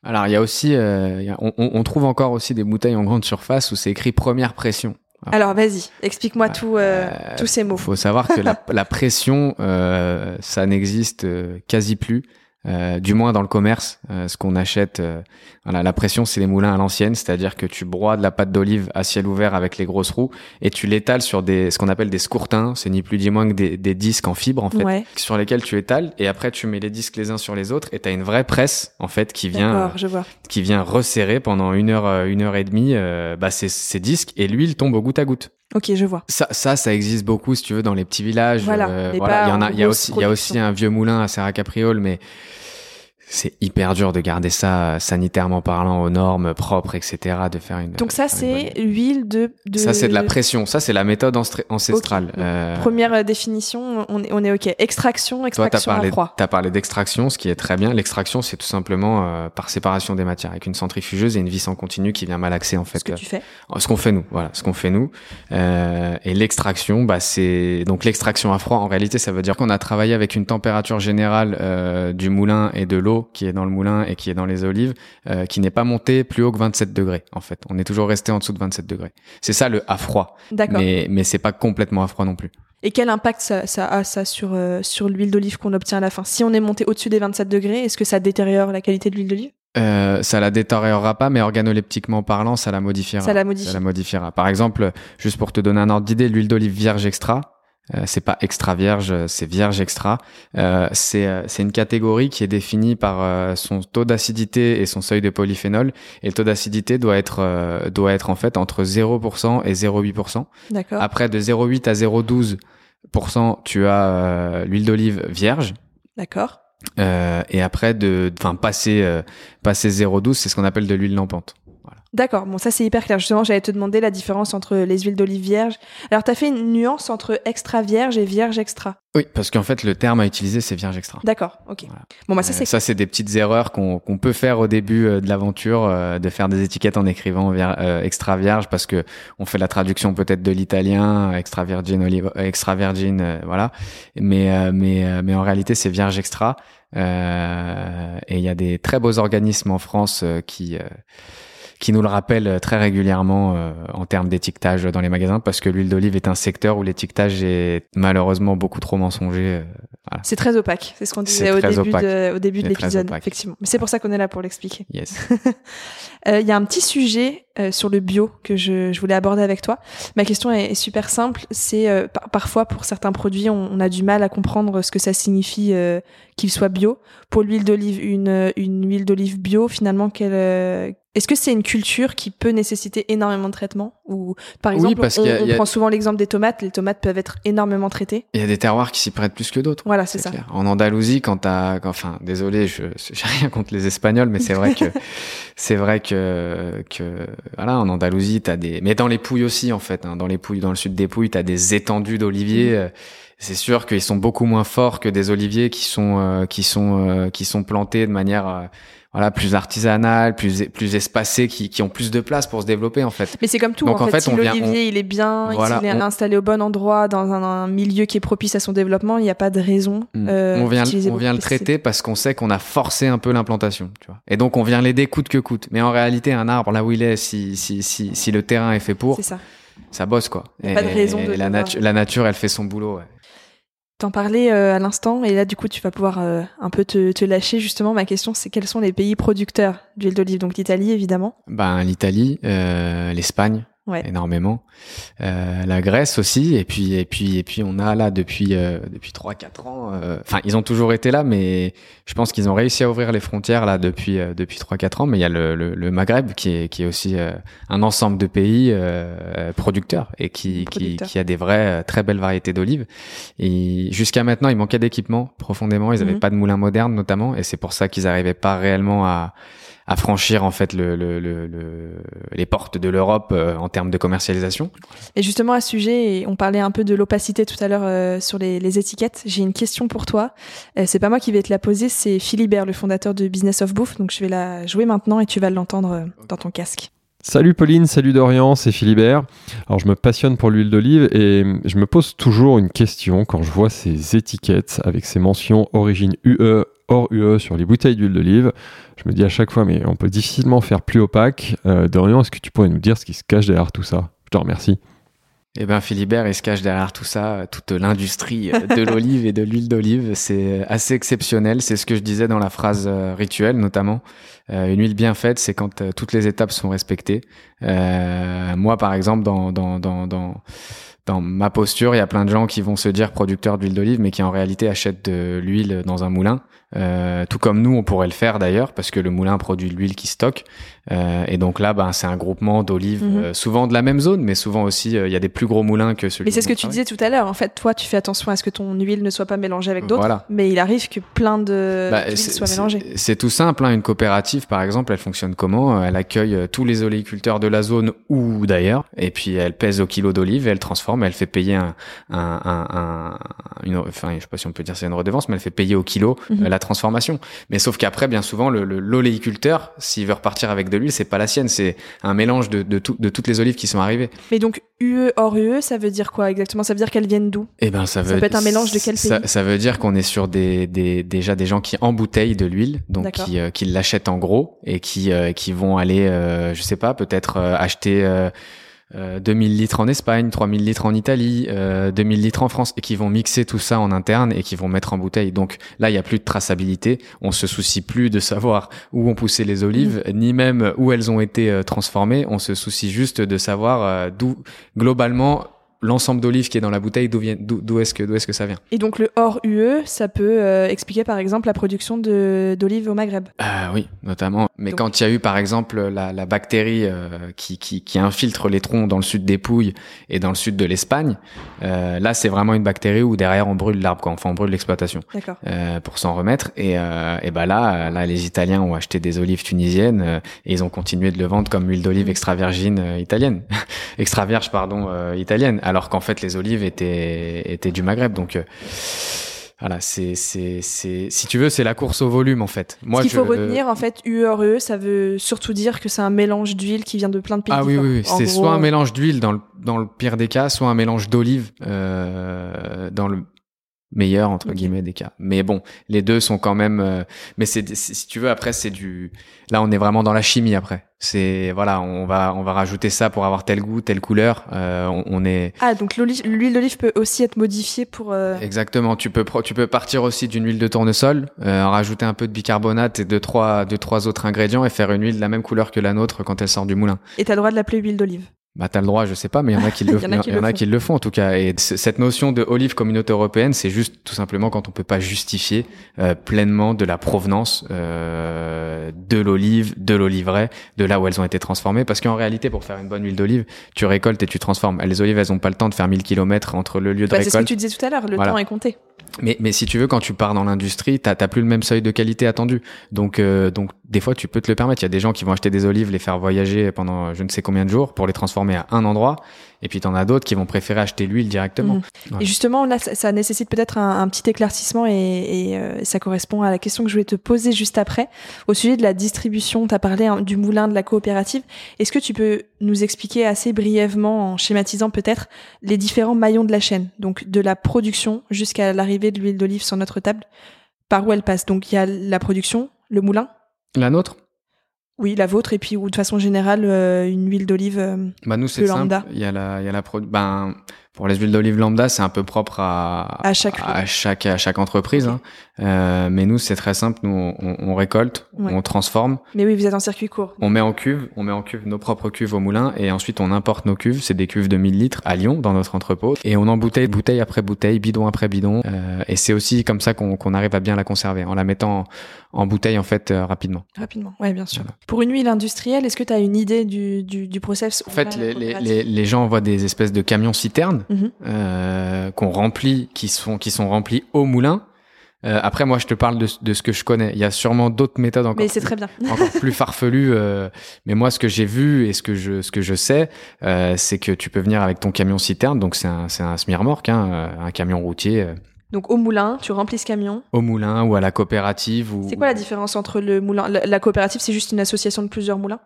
Alors il y a aussi, euh, il y a- on, trouve encore aussi des bouteilles en grande surface où c'est écrit première pression. Alors vas-y, explique-moi tout, euh, tous ces mots. Il faut savoir que la, la pression, ça n'existe quasi plus. Euh, du moins dans le commerce, euh, ce qu'on achète, euh, voilà, la pression c'est les moulins à l'ancienne, c'est-à-dire que tu broies de la pâte d'olive à ciel ouvert avec les grosses roues et tu l'étales sur des, ce qu'on appelle des scourtins, c'est ni plus ni moins que des, des disques en fibre en fait, Ouais, sur lesquels tu étales et après tu mets les disques les uns sur les autres et t'as une vraie presse en fait qui vient, d'accord, je vois. qui vient resserrer pendant une heure, euh, une heure et demie, bah ces, ces disques et l'huile tombe au goutte à goutte. Ok, je vois. Ça, ça, ça existe beaucoup, si tu veux, dans les petits villages. Voilà, Euh, voilà. Il y en a, il y a aussi, il y a aussi un vieux moulin à Serra Capriole, mais c'est hyper dur de garder ça euh, sanitairement parlant aux normes propres, etc. De faire une. Donc ça, c'est bonne- l'huile de, de... Ça, c'est de la pression. Ça, c'est la méthode ancestrale. Euh, Première euh, définition, on est, on est ok. Extraction, toi, extraction parlé, à froid. t'as parlé d'extraction, ce qui est très bien. L'extraction, c'est tout simplement euh, par séparation des matières, avec une centrifugeuse et une vis en continu qui vient malaxer en fait. Ce que euh, tu fais. Ce qu'on fait nous, voilà, ce qu'on fait nous. Euh, et l'extraction, bah c'est donc l'extraction à froid. En réalité, ça veut dire qu'on a travaillé avec une température générale euh, du moulin et de l'eau qui est dans le moulin et qui est dans les olives, euh, qui n'est pas montée plus haut que 27 degrés. En fait, on est toujours resté en dessous de 27 degrés. C'est ça le à froid. D'accord. Mais mais c'est pas complètement à froid non plus. Et quel impact ça, ça a ça sur, euh, sur l'huile d'olive qu'on obtient à la fin? Si on est monté au-dessus des 27 degrés, est-ce que ça détériore la qualité de l'huile d'olive? Euh, ça la détériorera pas, mais organoleptiquement parlant, ça la modifiera. Ça la modifie. Ça la modifiera. Par exemple, juste pour te donner un ordre d'idée, l'huile d'olive vierge extra, euh, c'est pas extra vierge, euh, c'est vierge extra. Euh, c'est euh, c'est une catégorie qui est définie par euh, son taux d'acidité et son seuil de polyphénol. Et le taux d'acidité doit être euh, doit être en fait entre 0% et 0,8%. D'accord. Après de 0,8 à 0,12%, tu as euh, l'huile d'olive vierge. D'accord. Euh, et après de enfin passer euh, passer 0,12, c'est ce qu'on appelle de l'huile lampante. D'accord. Bon, ça c'est hyper clair. Justement, j'allais te demander la différence entre les huiles d'olive vierge. Alors, tu as fait une nuance entre extra vierge et vierge extra. Oui, parce qu'en fait, le terme à utiliser, c'est vierge extra. D'accord. Ok. Voilà. Bon, bah ça Euh, c'est ça, c'est des petites erreurs qu'on peut faire au début euh, de l'aventure, euh, de faire des étiquettes en écrivant euh, extra vierge, parce que on fait la traduction peut-être de l'italien, extra virgin olive, extra virgin, euh, voilà. Mais mais mais en réalité, c'est vierge extra. Et il y a des très beaux organismes en France qui qui nous le rappellent très régulièrement euh, en termes d'étiquetage dans les magasins, parce que l'huile d'olive est un secteur où l'étiquetage est malheureusement beaucoup trop mensonger. euh, c'est très opaque. C'est ce qu'on disait au début, de, au début de l'épisode, effectivement. Mais c'est pour ça qu'on est là pour l'expliquer. Yes. Euh, Il y a un petit sujet euh, sur le bio que je, je voulais aborder avec toi. Ma question est, est super simple. C'est euh, par- parfois pour certains produits, on, on a du mal à comprendre ce que ça signifie euh, qu'il soit bio. Pour l'huile d'olive, une, une huile d'olive bio, finalement, quelle, euh, est-ce que c'est une culture qui peut nécessiter énormément de traitement Ou par Oui, exemple, parce on, a- a- prend souvent l'exemple des tomates. Les tomates peuvent être énormément traitées. Il y a des terroirs qui s'y prêtent plus que d'autres. Voilà, c'est ça. clair. En Andalousie, quand t'as, enfin, désolé, je, j'ai rien contre les Espagnols, mais c'est vrai que, c'est vrai que, que, voilà, en Andalousie, t'as des, mais dans les Pouilles aussi, en fait, hein, dans les Pouilles, dans le sud des Pouilles, t'as des étendues d'oliviers. euh, C'est sûr qu'ils sont beaucoup moins forts que des oliviers qui sont, euh, qui sont, euh, qui sont plantés de manière, euh, voilà, plus artisanale, plus, plus espacée, qui, qui ont plus de place pour se développer, en fait. Mais c'est comme tout. Donc, en, fait, si l'olivier il est bien, Voilà, s'il est on- installé au bon endroit, dans un, un milieu qui est propice à son développement, il n'y a pas de raison. Mm. euh, on vient, on vient de le traiter parce qu'on sait qu'on a forcé un peu l'implantation, tu vois. Et donc on vient l'aider coûte que coûte. Mais en réalité, un arbre là où il est, si si si, si le terrain est fait pour, C'est ça. ça bosse quoi. Y a pas de raison de la, natu- la nature, elle fait son boulot. ouais. T'en parlais euh, à l'instant, et là du coup tu vas pouvoir euh, un peu te, te lâcher. Justement, ma question c'est quels sont les pays producteurs d'huile d'olive? Donc l'Italie évidemment. Ben l'Italie, euh, l'Espagne, Ouais. énormément. Euh, la Grèce aussi, et puis et puis et puis on a là depuis euh, depuis trois quatre ans. euh, Enfin, ils ont toujours été là, mais je pense qu'ils ont réussi à ouvrir les frontières là depuis euh, depuis trois quatre ans. Mais il y a le, le, le Maghreb qui est qui est aussi euh, un ensemble de pays euh, producteurs et qui qui, qui a des vraies très belles variétés d'olives. Et jusqu'à maintenant, il manquait d'équipement profondément. Ils n'avaient Mhm. pas de moulin moderne notamment, et c'est pour ça qu'ils n'arrivaient pas réellement à à franchir en fait le, le, le, le- les portes de l'Europe euh, en termes de commercialisation. Et justement, à ce sujet, et on parlait un peu de l'opacité tout à l'heure euh, sur les, les étiquettes. J'ai une question pour toi. Euh, c'est pas moi qui vais te la poser, c'est Philibert, le fondateur de Business of Bouffe. Donc, je vais la jouer maintenant et tu vas l'entendre euh, dans ton casque. Salut Pauline, salut Dorian, c'est Philibert. Alors je me passionne pour l'huile d'olive et je me pose toujours une question quand je vois ces étiquettes avec ces mentions origine UE, hors UE sur les bouteilles d'huile d'olive. Je me dis à chaque fois mais on peut difficilement faire plus opaque. Euh, Dorian, est-ce que tu pourrais nous dire ce qui se cache derrière tout ça? Je te remercie. Eh ben Philibert, il se cache derrière tout ça, euh, toute l'industrie euh, de l'olive et de l'huile d'olive. C'est assez exceptionnel. C'est ce que je disais dans la phrase euh, rituelle, notamment. Euh, une huile bien faite, c'est quand euh, toutes les étapes sont respectées. Euh, moi, par exemple, dans, dans, dans, dans, ma posture, il y a plein de gens qui vont se dire producteurs d'huile d'olive, mais qui en réalité achètent de l'huile dans un moulin. Euh, tout comme nous, on pourrait le faire d'ailleurs, parce que le moulin produit l'huile qui stocke. Euh, et donc là, ben, c'est un groupement d'olives, Mhm. euh, souvent de la même zone, mais souvent aussi, euh, il y a des plus gros moulins que celui Mais c'est ce que tu disais tout à l'heure. En fait, toi, tu fais attention à ce que ton huile ne soit pas mélangée avec d'autres. Voilà. Mais il arrive que plein de Bah, soient mélangées. C'est tout simple. Hein. Une coopérative, par exemple, elle fonctionne comment? Elle accueille tous les oléiculteurs de la zone ou d'ailleurs, et puis elle pèse au kilo d'olive, et elle transforme, elle fait payer un, un, un, un- une, enfin, je sais pas si on peut dire c'est une redevance, mais elle fait payer au kilo Mhm. la transformation. Mais sauf qu'après, bien souvent, le, le- l'oléiculteur, s'il veut repartir avec de l'huile, c'est pas la sienne, c'est un mélange de, de, tout- de toutes les olives qui sont arrivées. Mais donc, UE hors UE, ça veut dire quoi exactement? Ça veut dire qu'elles viennent d'où? Eh ben, ça, Ça veut, peut être un mélange de quel ça, pays? ça veut dire qu'on est sur des, des, déjà des gens qui embouteillent de l'huile, donc qui, euh, qui l'achètent en gros et qui, euh, qui vont aller, euh, je sais pas, peut-être euh, acheter 2000 litres en Espagne, 3000 litres en Italie, euh, 2000 litres en France et qui vont mixer tout ça en interne et qui vont mettre en bouteille. Donc là, il y a plus de traçabilité. On se soucie plus de savoir où ont poussé les olives, Mm. ni même où elles ont été euh, transformées. On se soucie juste de savoir euh, d'où globalement l'ensemble d'olives qui est dans la bouteille, d'où vient, d'où d'où est-ce que, d'où est-ce que ça vient. Et donc, le hors UE, ça peut euh, expliquer par exemple la production de- d'olives au Maghreb. Ah oui, notamment. Mais Donc- quand il y a eu par exemple la, la bactérie euh, qui, qui, qui infiltre les troncs dans le sud des Pouilles et dans le sud de l'Espagne, euh, là c'est vraiment une bactérie où derrière on brûle l'arbre, quoi. Enfin on brûle l'exploitation D'accord. euh, pour s'en remettre. Et, euh, et ben là, euh, là les Italiens ont acheté des olives tunisiennes euh, et ils ont continué de le vendre comme huile d'olive extra virgin euh, italienne, extra vierge pardon euh, italienne, alors qu'en fait les olives étaient étaient du Maghreb. Donc euh, voilà, c'est c'est c'est si tu veux c'est la course au volume en fait. Moi Ce qu'il faut retenir, en fait, hors UE, ça veut surtout dire que c'est un mélange d'huile qui vient de plein de pays Ah oui, oui, oui. C'est gros, soit un mélange d'huile dans le, dans le pire des cas, soit un mélange d'olive euh, dans le meilleur entre guillemets des cas. Mais bon, les deux sont quand même. euh, mais c'est si tu veux après c'est du. Là on est vraiment dans la chimie après. C'est voilà on va on va rajouter ça pour avoir tel goût telle couleur. Euh, on, on est Ah, donc l'huile d'olive peut aussi être modifiée pour... euh, Exactement. Tu peux tu peux partir aussi d'une huile de tournesol, euh, rajouter un peu de bicarbonate et deux trois deux trois autres ingrédients et faire une huile de la même couleur que la nôtre quand elle sort du moulin. Et t'as le droit de l'appeler huile d'olive. Bah t'as le droit, je sais pas, mais il y en a qui le, y en a qui il y en le a font. qui le font en tout cas. Et cette notion de olive communauté européenne, c'est juste tout simplement quand on peut pas justifier euh, pleinement de la provenance euh, de l'olive, de l'oliveraie, de là où elles ont été transformées. Parce qu'en réalité, pour faire une bonne huile d'olive, tu récoltes et tu transformes. Les olives, elles ont pas le temps de faire 1000 km entre le lieu de Bah, c'est ce que récolte. tu disais tout à l'heure, le Voilà. temps est compté. Mais, mais si tu veux, quand tu pars dans l'industrie, t'as t'as plus le même seuil de qualité attendu. Donc, euh, donc des fois, tu peux te le permettre. Il y a des gens qui vont acheter des olives, les faire voyager pendant je ne sais combien de jours pour les transformer à un endroit. Et puis, t'en as d'autres qui vont préférer acheter l'huile directement. Mhm. Voilà. Et justement, là, ça, ça nécessite peut-être un, un petit éclaircissement et, et, euh, ça correspond à la question que je voulais te poser juste après. Au sujet de la distribution, tu as parlé hein, du moulin de la coopérative. Est-ce que tu peux nous expliquer assez brièvement, en schématisant peut-être, les différents maillons de la chaîne? Donc, de la production jusqu'à l'arrivée de l'huile d'olive sur notre table, par où elle passe? Donc, il y a la production, le moulin, La nôtre? Oui, la vôtre, et puis, ou de façon générale, euh, une huile d'olive. euh, Bah nous c'est Le simple. Il y a la, il y a la ben Pour les huiles d'olive lambda, c'est un peu propre à, À chaque- à chaque, à chaque entreprise. Hein. Euh, mais nous, c'est très simple. Nous, on, on récolte, Ouais. on transforme, Mais oui, vous êtes en circuit court. on met en cuve, on met en cuve nos propres cuves au moulin et ensuite on importe nos cuves. C'est des cuves de 1000 litres à Lyon, dans notre entrepôt. Et on embouteille bouteille après bouteille, bidon après bidon. Euh, et c'est aussi comme ça qu'on qu'on arrive à bien la conserver, en la mettant en, en bouteille en fait euh, rapidement. Rapidement, ouais, bien sûr. Voilà. Pour une huile industrielle, est-ce que tu as une idée du, du, du process En fait, les, les, les, gens voient des espèces de camions citernes Mhm. euh, qu'on remplit, qui sont qui sont remplis au moulin. Euh, après, moi, je te parle de, de ce que je connais. Il y a sûrement d'autres méthodes encore, Mais c'est très bien. encore plus farfelues. euh, mais moi, ce que j'ai vu et ce que je ce que je sais, euh, c'est que tu peux venir avec ton camion citerne. Donc c'est un c'est un semi-remorque, hein, un camion routier Donc au moulin, tu remplis ce camion. au moulin ou à la coopérative. Ou, C'est quoi la différence entre le moulin La, la coopérative, c'est juste une association de plusieurs moulins?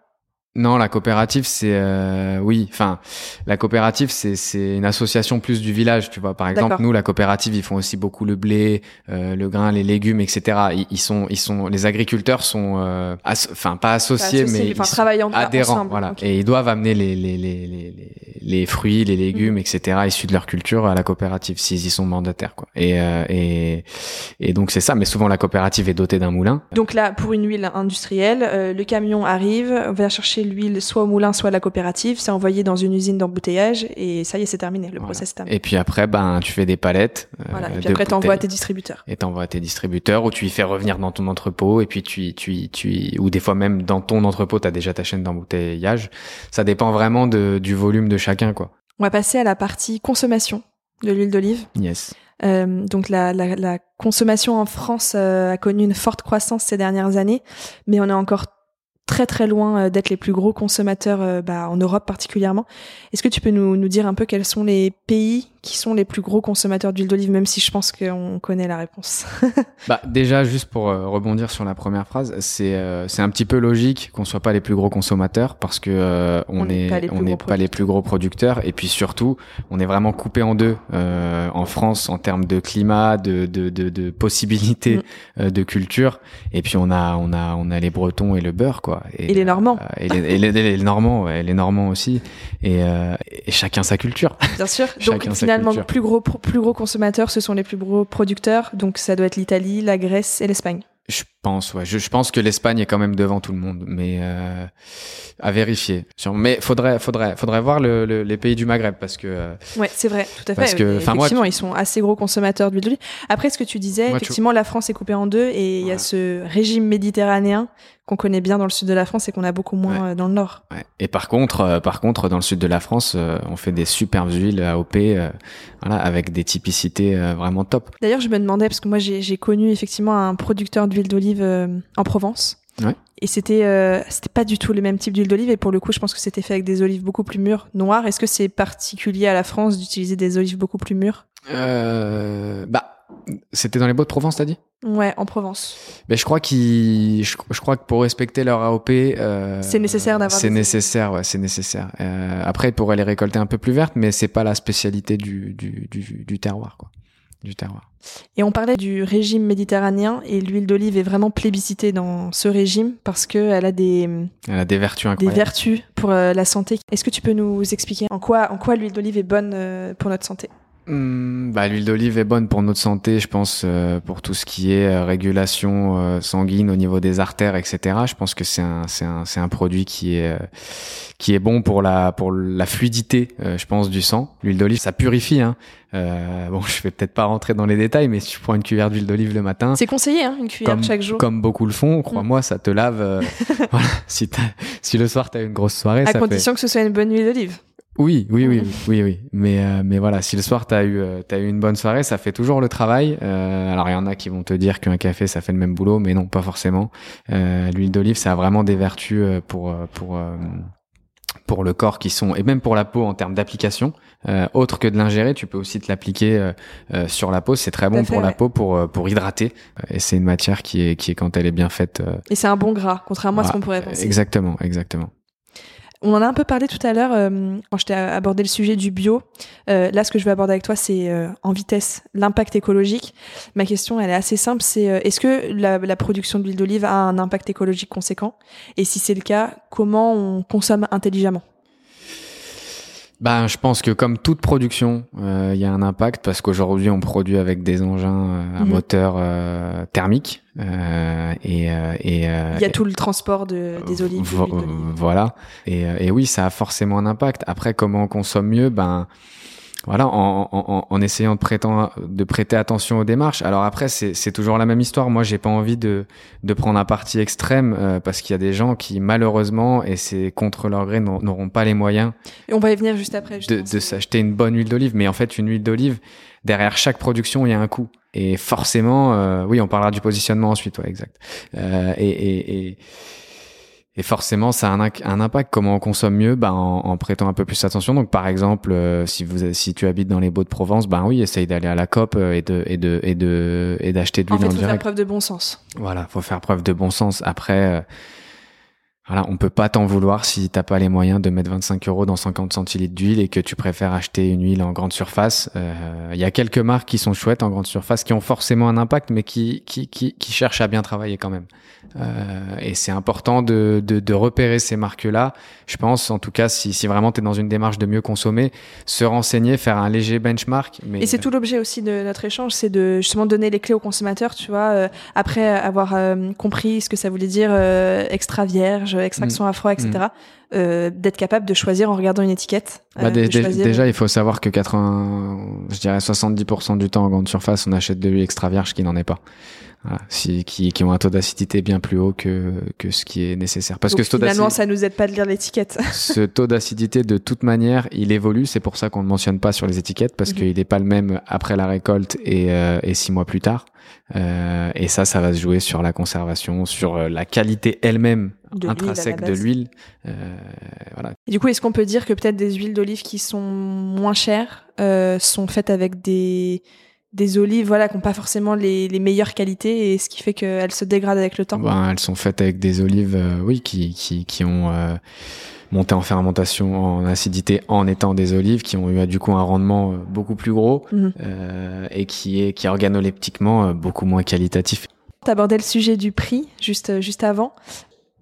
Non, la coopérative, c'est euh, oui. Enfin, la coopérative, c'est c'est une association plus du village, tu vois. Par exemple, nous, la coopérative, ils font aussi beaucoup le blé, euh, le grain, les légumes, etc. Ils, ils sont, ils sont, les agriculteurs sont, euh, enfin pas associés, Pas associés, mais enfin, ils sont adhérents, ensemble. voilà. Et ils doivent amener les les les les fruits, les légumes, etc. issus de leur culture à la coopérative s'ils y sont mandataires, quoi. Et euh, et et donc c'est ça. Mais souvent, la coopérative est dotée d'un moulin. Donc là, pour une huile industrielle, euh, le camion arrive, va chercher l'huile soit au moulin, soit à la coopérative, c'est envoyé dans une usine d'embouteillage et ça y est, c'est terminé, le Voilà. process est terminé. Et puis après, ben, tu fais des palettes. euh, Voilà. Et puis après, t'envoies à tes distributeurs. et t'envoies à tes distributeurs ou tu y fais revenir dans ton entrepôt et puis tu tu tu ou des fois même dans ton entrepôt t'as déjà ta chaîne d'embouteillage ça dépend vraiment de, du volume de chacun quoi On va passer à la partie consommation de l'huile d'olive. yes Euh, donc la, la, la consommation en France euh, a connu une forte croissance ces dernières années, mais on est encore très très loin euh, d'être les plus gros consommateurs euh, bah, en Europe particulièrement. Est-ce que tu peux nous, nous dire un peu quels sont les pays qui sont les plus gros consommateurs d'huile d'olive, même si je pense qu'on connaît la réponse bah déjà juste pour euh, rebondir sur la première phrase c'est euh, c'est un petit peu logique qu'on soit pas les plus gros consommateurs parce que euh, on n'est on n'est pas les plus gros producteurs et puis surtout on est vraiment coupé en deux euh, en France en termes de climat de de de, de possibilités Mm. euh, de culture et puis on a on a on a les Bretons et le beurre quoi Et les Normands. et, les, et les- les Normands ouais, les Normands aussi et, euh, et chacun sa culture Bien sûr. Donc sa finalement, culture. plus gros pro- plus gros consommateurs, ce sont les plus gros producteurs. Donc ça doit être l'Italie, la Grèce et l'Espagne. Je pense, ouais. Je, je pense que l'Espagne est quand même devant tout le monde, mais euh, à vérifier. Mais faudrait, faudrait, faudrait voir le, le- les pays du Maghreb parce que euh, Ouais, c'est vrai, tout à fait. Parce que, enfin, moi, effectivement, ils sont assez gros consommateurs d'huile d'olive. Après, ce que tu disais, Moi, tu- effectivement, la France est coupée en deux et il y a ce régime méditerranéen qu'on connaît bien dans le sud de la France et qu'on a beaucoup moins euh, dans le nord. ouais. Et par contre, euh, par contre, dans le sud de la France, euh, on fait des superbes huiles AOP, euh, voilà, avec des typicités vraiment top. D'ailleurs, je me demandais, parce que moi, j'ai connu effectivement un producteur d'huile d'olive euh, en Provence. Ouais. Et c'était euh, c'était pas du tout le même type d'huile d'olive. Et pour le coup, je pense que c'était fait avec des olives beaucoup plus mûres, noires. Est-ce que c'est particulier à la France d'utiliser des olives beaucoup plus mûres? Euh, bah, c'était dans les Baux-de-Provence, t'as dit? Ouais, en Provence. Mais je crois qu'ils, je, je crois que pour respecter leur AOP, euh, C'est nécessaire d'avoir C'est nécessaire, ouais, c'est nécessaire. Après, ils pourraient les récolter un peu plus vertes, mais c'est pas la spécialité du, du, du, du terroir, quoi. Du terroir. Et on parlait du régime méditerranéen et l'huile d'olive est vraiment plébiscitée dans ce régime parce qu'elle a des, Elle a des vertus des incroyables. vertus pour euh, la santé. Est-ce que tu peux nous expliquer en quoi, en quoi l'huile d'olive est bonne euh, pour notre santé? Bah, l'huile d'olive est bonne pour notre santé, je pense, euh, pour tout ce qui est euh, régulation euh, sanguine au niveau des artères, etc. Je pense que c'est un, c'est un, c'est un produit qui est, euh, qui est bon pour la, pour la fluidité, euh, je pense, du sang. L'huile d'olive, ça purifie. Hein. Euh, bon, je vais peut-être pas rentrer dans les détails, mais si tu prends une cuillère d'huile d'olive le matin, C'est conseillé, hein, une cuillère comme, chaque jour. comme beaucoup le font, crois-moi, ça te lave. euh, voilà. si, si le soir t'as une grosse soirée, à ça fait. condition que ce soit une bonne huile d'olive. Oui, oui, oui, oui, oui. Mais euh, mais voilà, si le soir t'as eu euh, t'as eu une bonne soirée, ça fait toujours le travail. Euh, alors il y en a qui vont te dire qu'un café ça fait le même boulot, mais non, pas forcément. Euh, L'huile d'olive, ça a vraiment des vertus euh, pour euh, pour pour le corps qui sont et même pour la peau en termes d'application. Euh, autre que de l'ingérer, tu peux aussi te l'appliquer euh, euh, sur la peau. C'est très bon fait, pour la peau pour pour hydrater. Et c'est une matière qui est qui est quand elle est bien faite. Et c'est un bon gras, contrairement à ce qu'on pourrait penser. Exactement, exactement. On en a un peu parlé tout à l'heure euh, quand je t'ai abordé le sujet du bio. Euh, là, ce que je vais aborder avec toi, c'est euh, en vitesse l'impact écologique. Ma question, elle est assez simple. C'est euh, est-ce que la, la production d'huile d'olive a un impact écologique conséquent? Et si c'est le cas, comment on consomme intelligemment? Ben, je pense que comme toute production, euh, il y a un impact parce qu'aujourd'hui on produit avec des engins euh, à Mhm. moteur euh, thermique euh, et, euh, et euh, Il y a tout le transport de, des olives. Vo- voilà. Et, et oui, ça a forcément un impact. Après, comment on consomme mieux? Ben voilà, en, en, en- essayant de, prétendre, de prêter attention aux démarches. Alors après, c'est toujours la même histoire. Moi, j'ai pas envie de, de prendre un parti extrême euh, parce qu'il y a des gens qui, malheureusement, et c'est contre leur gré, n'auront pas les moyens Et on va y venir juste après. de, de s'acheter une bonne huile d'olive. Mais en fait, une huile d'olive, derrière chaque production, il y a un coût. Et forcément, euh, oui, on parlera du positionnement ensuite, ouais, exact. Euh, et, et, et, et forcément, ça a un, un impact. Comment on consomme mieux? Bah, en, en prêtant un peu plus attention. Donc, par exemple, euh, si vous, si tu habites dans les Beaux-de-Provence, ben oui, essaye d'aller à la COP euh, et de et de et de et d'acheter de En l'huile fait, en, faut faire preuve de bon sens. Voilà, faut faire preuve de bon sens. Après, euh, voilà, on peut pas t'en vouloir si t'as pas les moyens de mettre 25 euros dans 50 centilitres d'huile et que tu préfères acheter une huile en grande surface. Euh, Il y a quelques marques qui sont chouettes en grande surface, qui ont forcément un impact, mais qui qui qui, qui cherchent à bien travailler quand même. Euh, et c'est important de, de de repérer ces marques-là. Je pense, en tout cas, si si vraiment t'es dans une démarche de mieux consommer, se renseigner, faire un léger benchmark. Mais Et c'est tout l'objet aussi de notre échange, c'est de justement donner les clés aux consommateurs, tu vois, euh, après avoir euh, compris ce que ça voulait dire euh, extra vierge, extraction à froid, etc. euh, d'être capable de choisir en regardant une étiquette. Bah, euh, de choisir- déjà, il faut savoir que 80, je dirais 70% du temps en grande surface, on achète de l'huile extra vierge qui n'en est pas. Voilà. Si, qui, qui ont un taux d'acidité bien plus haut que, que ce qui est nécessaire. Parce Donc, que ce taux, finalement, ça nous aide pas de lire l'étiquette. ce taux d'acidité, de toute manière, il évolue. C'est pour ça qu'on ne mentionne pas sur les étiquettes, parce Mhm. qu'il n'est pas le même après la récolte et, euh, et six mois plus tard. Euh, et ça, ça va se jouer sur la conservation, sur euh, la qualité elle-même De intrinsèque de l'huile. Euh, voilà. Et du coup, est-ce qu'on peut dire que peut-être des huiles d'olive qui sont moins chères euh, sont faites avec des des olives voilà qui n'ont pas forcément les, les meilleures qualités et ce qui fait qu'elles se dégradent avec le temps. Ben, elles sont faites avec des olives, euh, oui, qui, qui, qui ont euh, monté en fermentation, en acidité, en étant des olives, qui ont eu euh, du coup un rendement beaucoup plus gros Mhm. euh, et qui est qui est organoleptiquement beaucoup moins qualitatif. T'abordais le sujet du prix juste juste avant.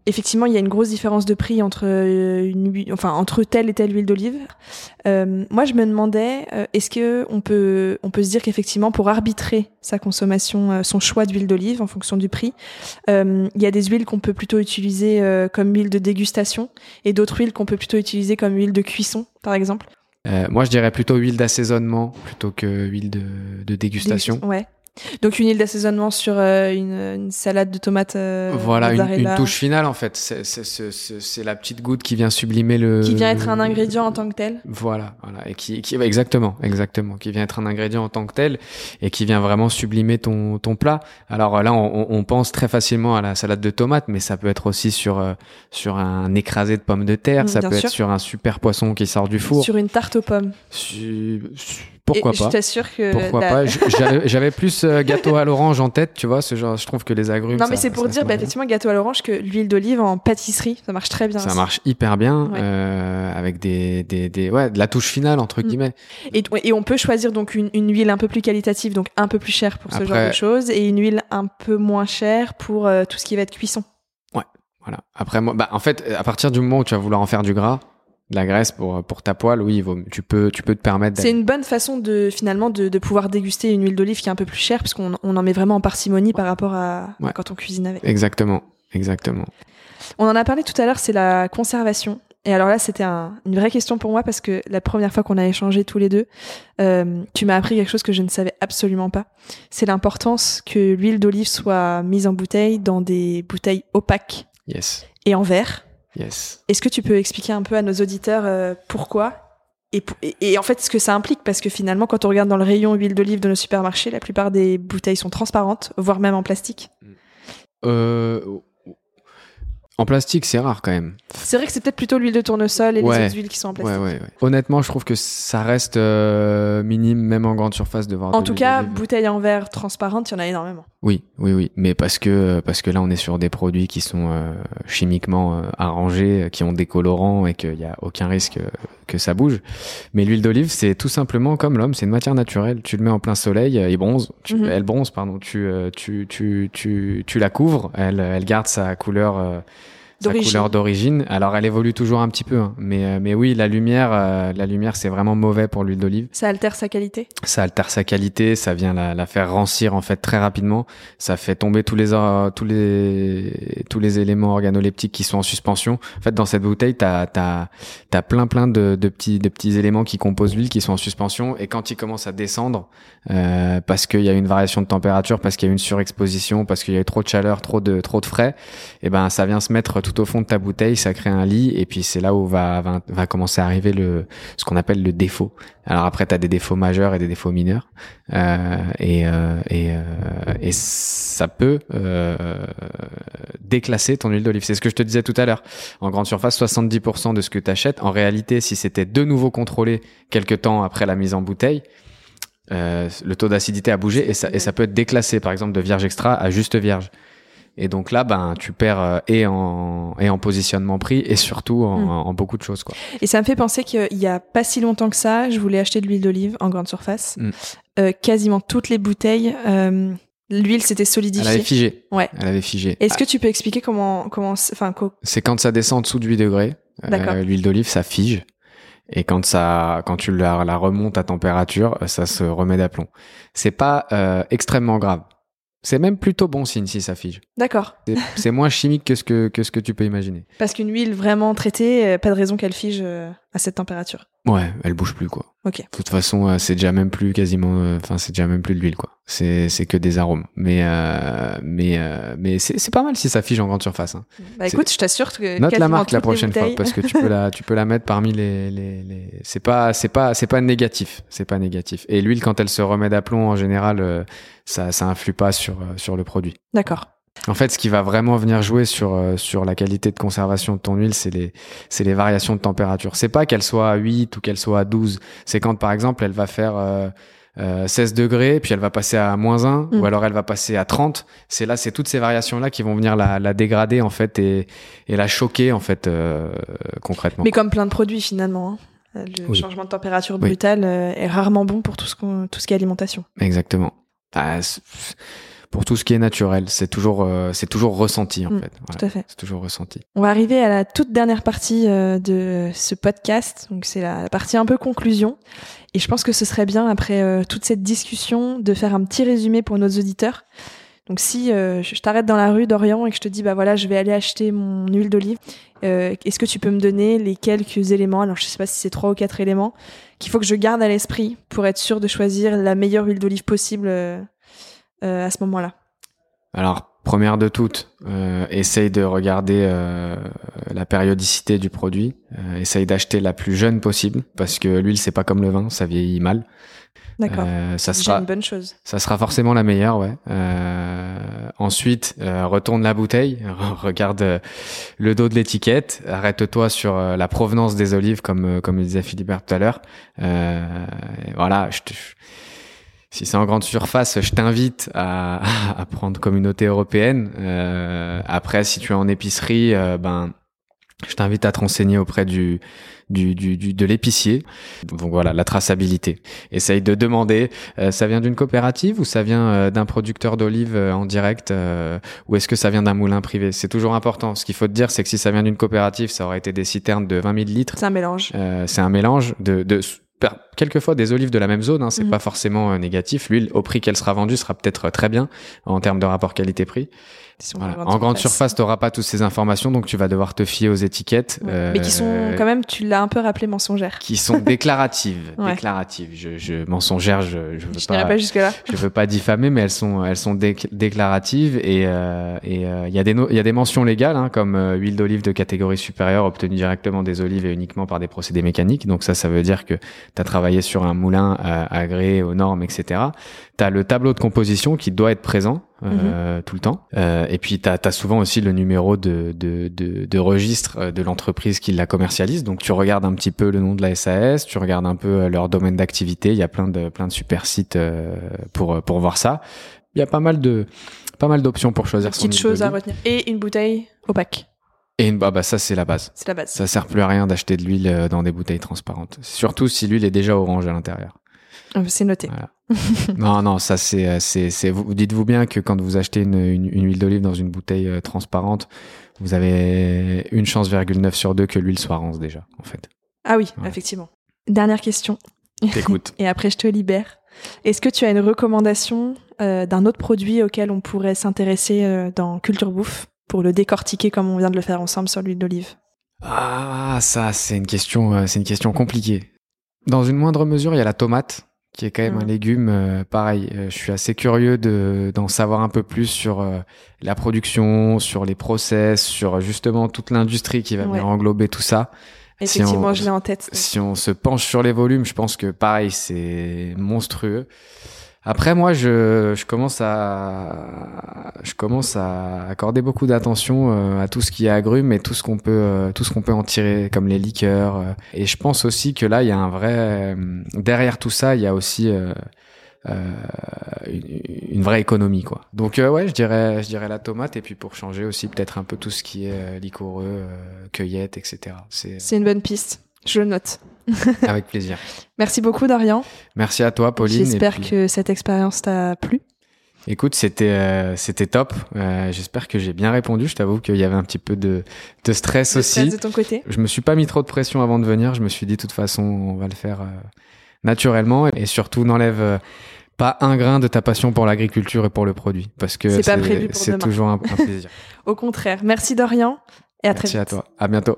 Effectivement, il y a une grosse différence de prix entre euh, une enfin entre telle et telle huile d'olive. Euh, moi, je me demandais, euh, est-ce que on peut on peut se dire qu'effectivement, pour arbitrer sa consommation, euh, son choix d'huile d'olive en fonction du prix, il y a des huiles qu'on peut plutôt utiliser comme huile de dégustation et d'autres huiles qu'on peut plutôt utiliser comme huile de cuisson, par exemple? Moi, je dirais plutôt huile d'assaisonnement plutôt que huile de, de dégustation. Ouais. Donc une huile d'assaisonnement sur euh, une, une salade de tomates. euh, voilà, une, touche finale en fait. C'est- la petite goutte qui vient sublimer le. qui vient être un ingrédient en tant que tel. Voilà, voilà, et qui, qui exactement, exactement, qui vient être un ingrédient en tant que tel et qui vient vraiment sublimer ton ton plat. Alors là, on, on pense très facilement à la salade de tomates, mais ça peut être aussi sur euh, sur un écrasé de pommes de terre, Mm, ça peut sûr. être sur un super poisson qui sort du four. Sur une tarte aux pommes. Su- su- pourquoi Et pas Je t'assure que. Pourquoi la- pas J'avais j'avais plus euh, gâteau à l'orange en tête, tu vois. Ce genre, je trouve que les agrumes. Non, mais c'est pour dire, bah, effectivement, gâteau à l'orange, que l'huile d'olive en pâtisserie, ça marche très bien. Ça aussi. marche hyper bien Ouais. euh, avec des, des des ouais de la touche finale entre Mm. guillemets. Et, et on peut choisir donc une, une huile un peu plus qualitative, donc un peu plus chère pour ce genre de choses, et une huile un peu moins chère pour euh, tout ce qui va être cuisson. Voilà. Après moi, bah en fait, à partir du moment où tu vas vouloir en faire du gras, de la graisse pour pour ta poêle, oui, tu peux tu peux te permettre. C'est une bonne façon de finalement de, de pouvoir déguster une huile d'olive qui est un peu plus chère, parce qu'on on en met vraiment en parcimonie par rapport à, quand on cuisine avec. Exactement, exactement. On en a parlé tout à l'heure, c'est la conservation. Et alors là, c'était un- une vraie question pour moi parce que la première fois qu'on a échangé tous les deux, euh, tu m'as appris quelque chose que je ne savais absolument pas. C'est l'importance que l'huile d'olive soit mise en bouteille dans des bouteilles opaques Yes, et en verre. Yes. Est-ce que tu peux expliquer un peu à nos auditeurs euh, pourquoi et, pou- et, et en fait ce que ça implique? Parce que finalement, quand on regarde dans le rayon huile d'olive de nos supermarchés, la plupart des bouteilles sont transparentes, voire même en plastique. Euh, en plastique, c'est rare quand même. C'est vrai que c'est peut-être plutôt l'huile de tournesol et Ouais. les autres huiles qui sont en plastique. Ouais, ouais, ouais. Honnêtement, je trouve que ça reste euh, minime, même en grande surface, de voir. En de tout cas, d'olive. bouteille en verre transparente, il y en a énormément. Oui, oui, oui, mais parce que parce que là on est sur des produits qui sont euh, chimiquement euh, arrangés, qui ont des colorants et qu'il y a aucun risque que ça bouge. Mais l'huile d'olive, c'est tout simplement comme l'homme, c'est une matière naturelle. Tu le mets en plein soleil, il bronze, tu, Mhm. elle bronze, pardon. Tu, tu tu tu tu la couvres, elle elle garde sa couleur. Sa couleur d'origine. Alors elle évolue toujours un petit peu, hein. mais euh, mais oui, la lumière, euh, la lumière, c'est vraiment mauvais pour l'huile d'olive. Ça altère sa qualité? Ça altère sa qualité, ça vient la, la, faire rancir en fait très rapidement. Ça fait tomber tous les euh, tous les tous les éléments organoleptiques qui sont en suspension. En fait, dans cette bouteille, t'as t'as t'as plein plein de, de petits de petits éléments qui composent l'huile qui sont en suspension et quand ils commencent à descendre euh, parce qu'il y a une variation de température, parce qu'il y a une surexposition, parce qu'il y a eu trop de chaleur, trop de trop de frais, et eh ben ça vient se mettre tout au fond de ta bouteille, ça crée un lit, et puis c'est là où va, va, commencer à arriver le ce qu'on appelle le défaut. Alors après, tu as des défauts majeurs et des défauts mineurs, euh, et euh, euh, et ça peut déclasser ton huile d'olive. C'est ce que je te disais tout à l'heure. En grande surface, 70% de ce que tu achètes, en réalité, si c'était de nouveau contrôlé quelques temps après la mise en bouteille, le taux d'acidité a bougé et ça, et ça peut être déclassé, par exemple, de vierge extra à juste vierge. Et donc là, ben, tu perds euh, et en et en positionnement prix et surtout en, mm. en, beaucoup de choses, quoi. Et ça me fait penser qu'il y a pas si longtemps que ça, je voulais acheter de l'huile d'olive en grande surface. Mm. Euh, quasiment toutes les bouteilles, euh, l'huile s'était solidifiée. Elle avait figé. Ouais. Elle avait figé. Est-ce que tu peux expliquer comment comment enfin C'est quand ça descend en dessous de 8 degrés. l'huile d'olive, ça fige. Et quand ça, quand tu la, la remontes à température, ça se remet d'aplomb. C'est pas euh, extrêmement grave. C'est même plutôt bon signe si ça fige. D'accord. C'est moins chimique que ce que, que ce que tu peux imaginer. Parce qu'une huile vraiment traitée, euh, pas de raison qu'elle fige euh, à cette température. Ouais, elle bouge plus quoi. Ok. De toute façon, euh, c'est déjà même plus quasiment, euh, enfin c'est déjà même plus de l'huile quoi. C'est c'est que des arômes. Mais euh, mais mais c'est c'est pas mal si ça fige en grande surface. Hein. Bah écoute, je t'assure que note la marque la prochaine fois parce que tu peux la tu peux la mettre parmi les les, les... c'est pas c'est pas c'est pas négatif c'est pas négatif. Et l'huile quand elle se remet d'aplomb en général ça ça influe pas sur sur le produit. D'accord. En fait, ce qui va vraiment venir jouer sur euh, sur la qualité de conservation de ton huile, c'est les c'est les variations de température. C'est pas qu'elle soit à 8 ou qu'elle soit à 12. C'est quand par exemple, elle va faire euh, 16 euh, degrés, puis elle va passer à moins 1, ou mm. alors elle va passer à 30. C'est là, c'est toutes ces variations-là qui vont venir la, la, dégrader en fait et, et la choquer en fait euh, concrètement. Mais comme plein de produits finalement. Hein. Le changement de température brutale est rarement bon pour tout ce, tout ce qui est alimentation. Exactement. Ah, pour tout ce qui est naturel. C'est toujours, euh, c'est toujours ressenti en mm, fait. Tout à fait. C'est toujours ressenti. On va arriver à la toute dernière partie euh, de ce podcast. Donc c'est la partie un peu conclusion. Et je pense que ce serait bien après euh, toute cette discussion de faire un petit résumé pour nos auditeurs. Donc si je t'arrête dans la rue d'Orient et que je te dis bah voilà je vais aller acheter mon huile d'olive, est-ce que tu peux me donner les quelques éléments Alors je sais pas si c'est trois ou quatre éléments qu'il faut que je garde à l'esprit pour être sûr de choisir la meilleure huile d'olive possible euh, à ce moment-là Alors, première de toutes, euh, essaye de regarder euh, la périodicité du produit. Euh, essaye d'acheter la plus jeune possible parce que l'huile c'est pas comme le vin, ça vieillit mal. D'accord. Euh, ça sera une bonne chose. Ça sera forcément la meilleure, ouais. Euh, ensuite, retourne la bouteille, regarde le dos de l'étiquette, arrête-toi sur la provenance des olives, comme comme le disait Philibert tout à l'heure. voilà, je te, si c'est en grande surface, je t'invite à, à, prendre communauté européenne. Euh, après, si tu es en épicerie, euh, ben, je t'invite à te renseigner auprès du, du, du, du de l'épicier. Donc voilà, la traçabilité. Essaye de demander, euh, ça vient d'une coopérative ou ça vient euh, d'un producteur d'olives euh, en direct ou est-ce que ça vient d'un moulin privé? C'est toujours important. Ce qu'il faut te dire, c'est que si ça vient d'une coopérative, ça aurait été des citernes de 20 000 litres. C'est un mélange. c'est un mélange de, de quelquefois des olives de la même zone, hein, c'est mhm. pas forcément euh, négatif. L'huile, au prix qu'elle sera vendue, sera peut-être très bien en termes de rapport qualité-prix. En grande surface, tu n'auras pas toutes ces informations, donc tu vas devoir te fier aux étiquettes. Mais qui sont euh, quand même, tu l'as un peu rappelé, mensongères. Qui sont déclaratives. déclaratives. Je, je, mensongères, je, je veux je pas. Je veux pas diffamer, mais elles sont, elles sont déclaratives et euh, et euh, il y a des il y a des mentions légales, hein, comme huile d'olive de catégorie supérieure obtenue directement des olives et uniquement par des procédés mécaniques. Donc ça, ça veut dire que tu as travaillé sur un moulin agréé aux normes, etc. Tu as le tableau de composition qui doit être présent euh, mhm. tout le temps. Euh, et puis, tu as, souvent aussi le numéro de, de, de, de registre euh, de l'entreprise qui la commercialise. Donc, tu regardes un petit peu le nom de la SAS, tu regardes un peu euh, leur domaine d'activité. Il y a plein de, plein de super sites euh, pour, pour voir ça. Il y a pas mal de pas mal d'options pour choisir Petite son chose à retenir. Et une bouteille opaque. Et une, bah, bah ça c'est la base. C'est la base. Ça sert plus à rien d'acheter de l'huile dans des bouteilles transparentes. Surtout si l'huile est déjà orange à l'intérieur. C'est noté. non, non, ça c'est, c'est, vous dites-vous bien que quand vous achetez une, une, huile d'olive dans une bouteille transparente, vous avez une chance virgule 9 sur 2 que l'huile soit rance déjà, en fait. Ah oui, effectivement. Dernière question. T'écoute. Et après, je te libère. Est-ce que tu as une recommandation euh, d'un autre produit auquel on pourrait s'intéresser euh, dans Culture Bouffe pour le décortiquer comme on vient de le faire ensemble sur l'huile d'olive? Ah, ça, c'est une question, euh, c'est une question compliquée. Dans une moindre mesure, il y a la tomate qui est quand même un mm. légume. pareil, je suis assez curieux de d'en savoir un peu plus sur la production, sur les process, sur justement toute l'industrie qui va venir englober tout ça. Effectivement, je l'ai en tête. Si on se penche sur les volumes, je pense que pareil, c'est monstrueux. Après, moi, je, commence à, je commence à accorder beaucoup d'attention euh, à tout ce qui est agrumes et tout ce qu'on peut, euh, tout ce qu'on peut en tirer, comme les liqueurs. Euh. Et je pense aussi que là, il y a un vrai, derrière tout ça, il y a aussi une, vraie économie quoi. Donc ouais, je dirais je dirais la tomate et puis pour changer aussi peut-être un peu tout ce qui est liquoreux, cueillette, etc. C'est une bonne piste. Je le note. Avec plaisir. Merci beaucoup Dorian. Merci à toi Pauline. J'espère que cette expérience t'a plu. Écoute, c'était c'était top. J'espère que j'ai bien répondu. Je t'avoue qu'il y avait un petit peu de, de stress aussi. Stress de ton côté. Je me suis pas mis trop de pression avant de venir. Je me suis dit de toute façon, on va le faire naturellement et surtout n'enlève pas un grain de ta passion pour l'agriculture et pour le produit, parce que c'est toujours un, plaisir. Au contraire. Merci Dorian et à très vite. Merci à toi. À bientôt.